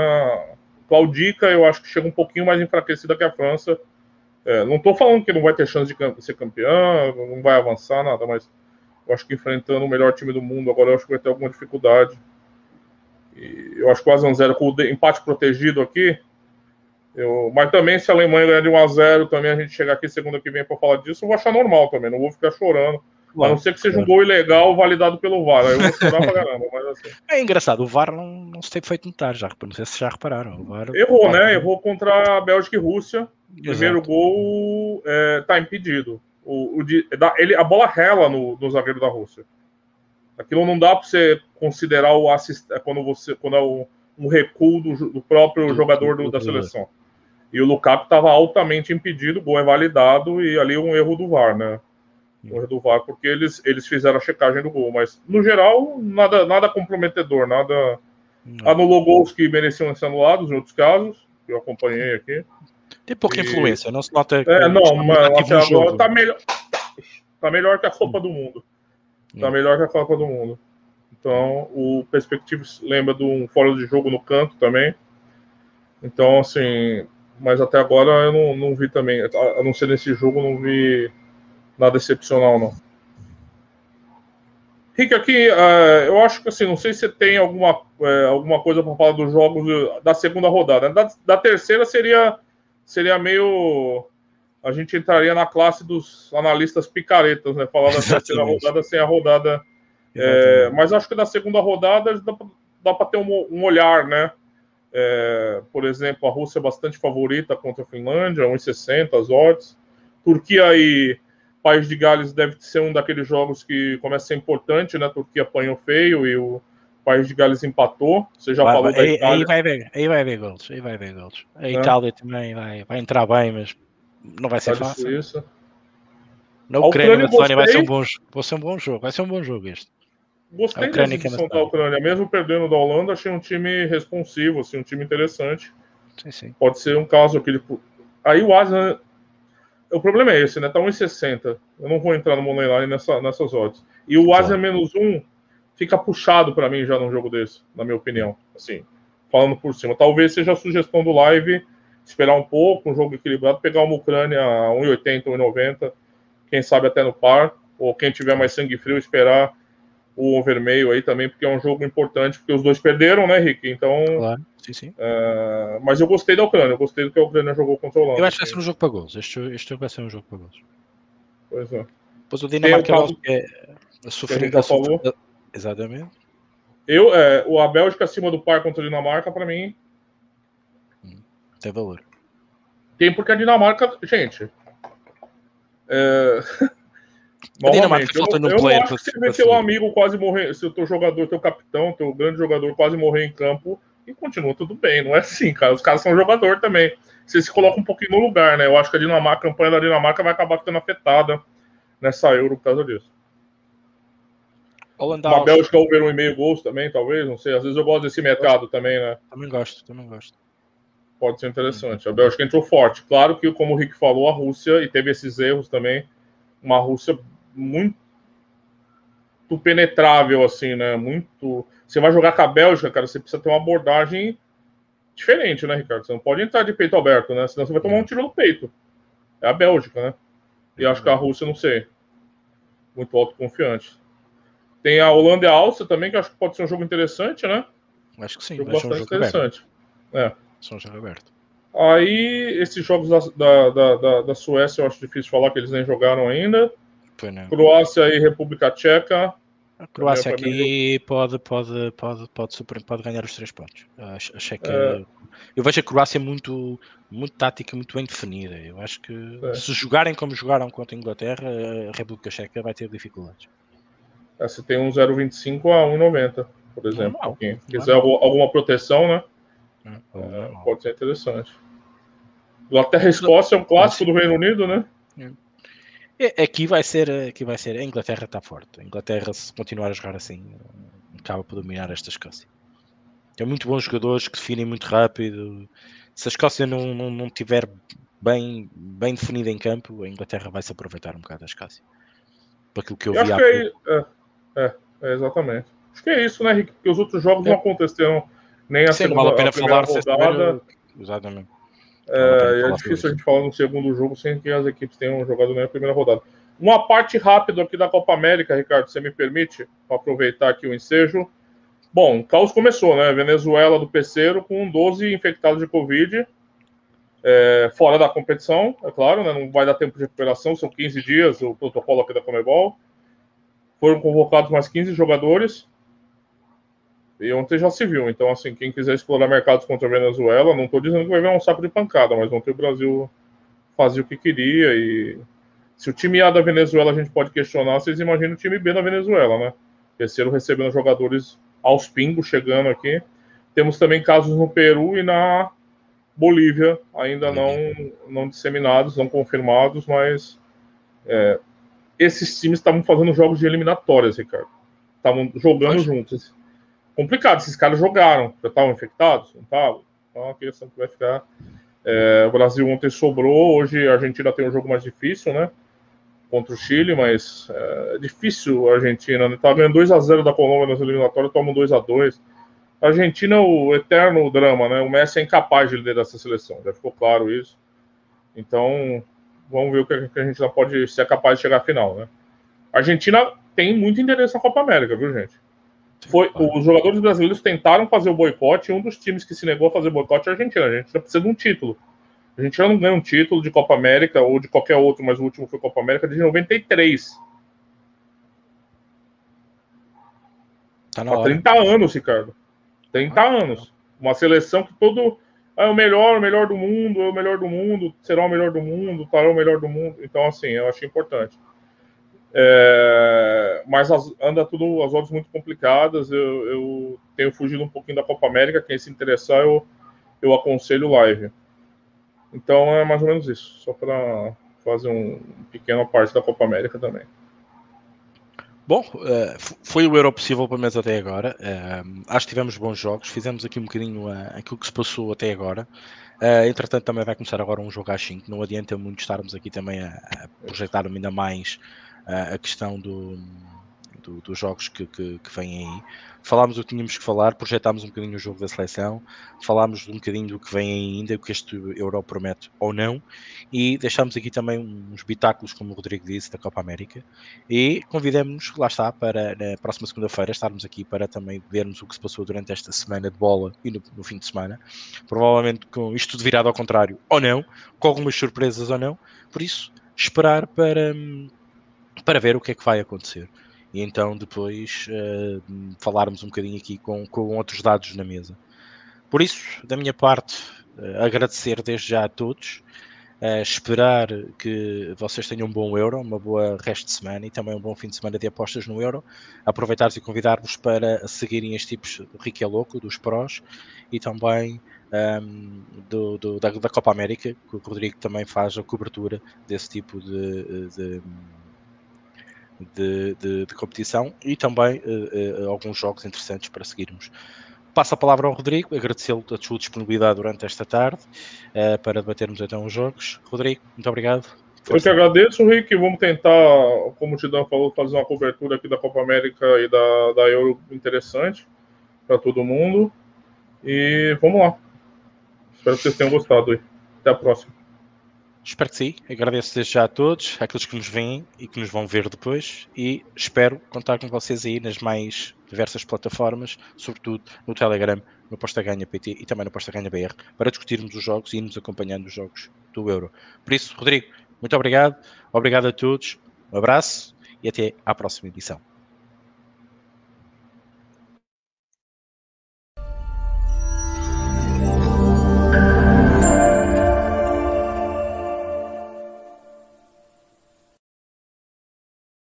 claudica, eu acho que chega um pouquinho mais enfraquecida que a França. É, não estou falando que não vai ter chance de ser campeão, não vai avançar, nada, mas eu acho que enfrentando o melhor time do mundo agora, eu acho que vai ter alguma dificuldade. Eu acho que o Azan Zero com o empate protegido aqui. Eu, mas também, se a Alemanha ganhar de 1 a 0 também a gente chegar aqui segunda que vem para falar disso, eu vou achar normal também, não vou ficar chorando. Claro, a não ser que seja um gol ilegal validado pelo VAR. Aí eu vou chorar pra caramba. Mas assim. É engraçado, o VAR não, não se tem feito notar, já. Não sei se já repararam. VAR, Errou, VAR, né? Errou contra a Bélgica e Rússia. O primeiro gol é, tá impedido. O, o ele, a bola rela no, no zagueiro da Rússia. Aquilo não dá para você considerar o assist, é quando você quando é o, um recuo do, do próprio jogador do, da seleção. E o Lukaku estava altamente impedido, o gol é validado e ali um erro do VAR, né? Um erro do VAR porque eles, eles fizeram a checagem do gol, mas no geral nada nada comprometedor, nada não. anulou gols que mereciam ser anulados em outros casos, que eu acompanhei aqui. Tem pouca e... influência, não se nota. É, não, mas até agora tá melhor, tá melhor que a Copa do Mundo. Tá hum. melhor que a Copa do Mundo. Então, o Perspectives lembra de um fora de jogo no canto também. Então, assim, mas até agora eu não, não vi também, a não ser nesse jogo, não vi nada excepcional, não. Rick, aqui, uh, eu acho que assim, não sei se tem alguma, uh, alguma coisa para falar dos jogos da segunda rodada. Da, da terceira seria seria meio. A gente entraria na classe dos analistas picaretas, né? Falar da terceira rodada sem a rodada. É, mas acho que da segunda rodada dá, dá para ter um, um, olhar, né? É, por exemplo, a Rússia é bastante favorita contra a Finlândia, 1,60 as odds. Turquia e País de Gales deve ser um daqueles jogos que começa a ser importante, né? A Turquia apanhou feio e o País de Gales empatou. Você já vai, falou vai, da Itália. Aí vai ver, aí vai ver gols, aí vai ver gols. A é. Itália também vai, vai entrar bem, mas não vai ser fácil. Isso. Na Ucrânia, a Ucrânia vai ser um bom, vai ser um bom jogo, vai ser um bom jogo este. Gostei da exibição da Ucrânia, mesmo perdendo da Holanda, achei um time responsivo, assim, um time interessante. Sim, sim. Pode ser um caso aquele. Aí o Asa. O problema é esse, né? Tá 1,60. Eu não vou entrar no Moneyline nessa, nessas odds. E o Asa menos 1 fica puxado para mim já num jogo desse, na minha opinião. Assim, falando por cima. Talvez seja a sugestão do live esperar um pouco, um jogo equilibrado, pegar uma Ucrânia a 1,80, 1,90, quem sabe até no par, ou quem tiver mais sangue frio, esperar o overmeio aí também, porque é um jogo importante, porque os dois perderam, né, Rick? Então. Claro, sim, sim. Uh, mas eu gostei da Ucrânia, eu gostei do que a Ucrânia jogou contra o Holanda. Eu acho que vai ser um jogo para gols. Este, este jogo vai ser um jogo para gols. Pois é. Pois o Dinamarca, é, A sofrer, a falou. Exatamente. Eu, é, o, a Bélgica acima do par contra a Dinamarca, para mim. Tem valor. Tem porque a Dinamarca. Gente. É... A Dinamarca falta no player. acho que você vê teu amigo quase morrer, se o teu jogador, teu capitão, teu grande jogador quase morrer em campo e continua tudo bem. Não é assim, cara. Os caras são jogador também. Você se coloca um pouquinho no lugar, né? Eu acho que a Dinamarca, a campanha da Dinamarca vai acabar ficando afetada nessa Euro por causa disso. Holanda, Uma Bélgica over um e meio gols também, talvez, não sei. Às vezes eu gosto desse mercado também, né? Também gosto, também gosto. Pode ser interessante. A Bélgica entrou forte. Claro que, como o Rick falou, a Rússia, e teve esses erros também, uma Rússia muito penetrável, assim, né? Muito. Você vai jogar com a Bélgica, cara, você precisa ter uma abordagem diferente, né, Ricardo? Você não pode entrar de peito aberto, né? Senão você vai tomar um tiro no peito. É a Bélgica, né? E acho que a Rússia, não sei. Muito autoconfiante. Tem a Holanda e a Áustria também, que acho que pode ser um jogo interessante, né? Acho que sim. Jogo bastante um jogo interessante. Aberto. É. São jogo aberto. Aí, esses jogos da, da, da, da, Suécia, eu acho difícil falar que eles nem jogaram ainda. Croácia e República Tcheca. A Croácia aqui pode, pode, pode, pode, super, pode ganhar os três pontos. Achei que. É. Eu vejo a Croácia muito, muito tática, muito bem definida. Eu acho que é. se jogarem como jogaram contra a Inglaterra, a República Checa vai ter dificuldades. É, se tem um 0,25 a 1,90, por exemplo. Normal, Quem quiser alguma proteção, né? É, é pode ser interessante. Inglaterra e Escócia é um clássico do Reino Unido, né? É. Aqui vai ser, aqui vai ser. A Inglaterra está forte. A Inglaterra, se continuar a jogar assim, acaba por dominar esta Escócia. Tem muito bons jogadores que definem muito rápido. Se a Escócia não, não, não tiver bem, bem definida em campo, a Inglaterra vai se aproveitar um bocado da Escócia. Para aquilo que eu, eu vi acho que é, é, é, exatamente. Acho que é isso, né, Rick? Porque os outros jogos é. não aconteceram nem a Sim, segunda vale a, pena a falar rodada. Exatamente. É, é difícil a gente falar no segundo jogo sem que as equipes tenham jogado nem a primeira rodada. Uma parte rápida aqui da Copa América, Ricardo, você me permite aproveitar aqui o ensejo. Bom, o caos começou, né? Venezuela do Peceiro com 12 infectados de Covid, é, fora da competição, é claro, né? Não vai dar tempo de recuperação, são 15 dias o protocolo aqui da Comebol. Foram convocados mais 15 jogadores. E ontem já se viu. Então, assim, quem quiser explorar mercados contra a Venezuela, não estou dizendo que vai ver um saco de pancada, mas ontem o Brasil fazia o que queria. E se o time A da Venezuela a gente pode questionar, vocês imaginam o time B da Venezuela, né? Terceiro recebendo jogadores aos pingos chegando aqui. Temos também casos no Peru e na Bolívia, ainda não, não disseminados, não confirmados, mas é, esses times estavam fazendo jogos de eliminatórias, Ricardo. Estavam jogando Acho. juntos. Complicado, esses caras jogaram. Já estavam infectados? Não estavam? Então, a questão que vai ficar. É, o Brasil ontem sobrou, hoje a Argentina tem um jogo mais difícil, né? Contra o Chile, mas é, é difícil a Argentina. Né? Tava ganhando 2x0 da Colômbia nas eliminatórias, toma 2x2. A Argentina, o eterno drama, né? O Messi é incapaz de liderar essa seleção, já ficou claro isso. Então, vamos ver o que a Argentina pode ser capaz de chegar à final, né? A Argentina tem muito interesse na Copa América, viu, gente? Foi, os jogadores brasileiros tentaram fazer o boicote e um dos times que se negou a fazer boicote é a Argentina. A gente precisa de um título. A gente já não ganha um título de Copa América ou de qualquer outro, mas o último foi Copa América de 93. Tá na Há 30 anos, Ricardo. 30 anos. Uma seleção que todo é o melhor, o melhor do mundo, é o melhor do mundo, será o melhor do mundo, estará o melhor do mundo. Então, assim, eu achei importante. É, mas as, anda tudo as horas muito complicadas. Eu, eu, tenho fugido um pouquinho da Copa América. Quem se interessar, eu, eu aconselho live. Então é mais ou menos isso, só para fazer um pequena parte da Copa América também. Bom, uh, foi o Euro possível para mês até agora. Uh, acho que tivemos bons jogos, fizemos aqui um bocadinho uh, aquilo que se passou até agora. entretanto, também vai começar agora um jogo às 5. Não adianta muito estarmos aqui também a projetar ainda mais a questão do, do, dos jogos que, que, que, vêm aí. Falámos o que tínhamos que falar, projetámos um bocadinho o jogo da seleção, falámos um bocadinho do que vem ainda, o que este Euro promete ou não, e deixámos aqui também uns bitáculos, como o Rodrigo disse, da Copa América, e convidamos-nos, lá está, para na próxima segunda-feira estarmos aqui para também vermos o que se passou durante esta semana de bola e no, no fim de semana, provavelmente com isto tudo virado ao contrário ou não, com algumas surpresas ou não, por isso esperar para, para ver o que é que vai acontecer e então depois uh, falarmos um bocadinho aqui com, com outros dados na mesa. Por isso, da minha parte, uh, agradecer desde já a todos, uh, esperar que vocês tenham um bom euro, uma boa resto de semana e também um bom fim de semana de apostas no euro. Aproveitar e convidar-vos para seguirem estes tipos Rique é Louco, dos prós e também um, do, do, da, da, Copa América, que o Rodrigo também faz a cobertura desse tipo de, de de, de, de competição e também uh, uh, alguns jogos interessantes para seguirmos. Passo a palavra ao Rodrigo, agradecê-lo a sua disponibilidade durante esta tarde uh, para debatermos então os jogos. Rodrigo, muito obrigado. Eu que agradeço, Rick. Vamos tentar, como o Tidão falou, fazer uma cobertura aqui da Copa América e da, da Euro interessante para todo mundo. E vamos lá. Espero que vocês tenham gostado. Até a próxima. Espero que sim. Agradeço desde já a todos, àqueles que nos veem e que nos vão ver depois. E espero contar com vocês aí nas mais diversas plataformas, sobretudo no Telegram, no Posta Ganha PT e também no Posta Ganha BR, para discutirmos os jogos e irmos acompanhando os jogos do Euro. Por isso, Rodrigo, muito obrigado. Obrigado a todos. Um abraço e até à próxima edição.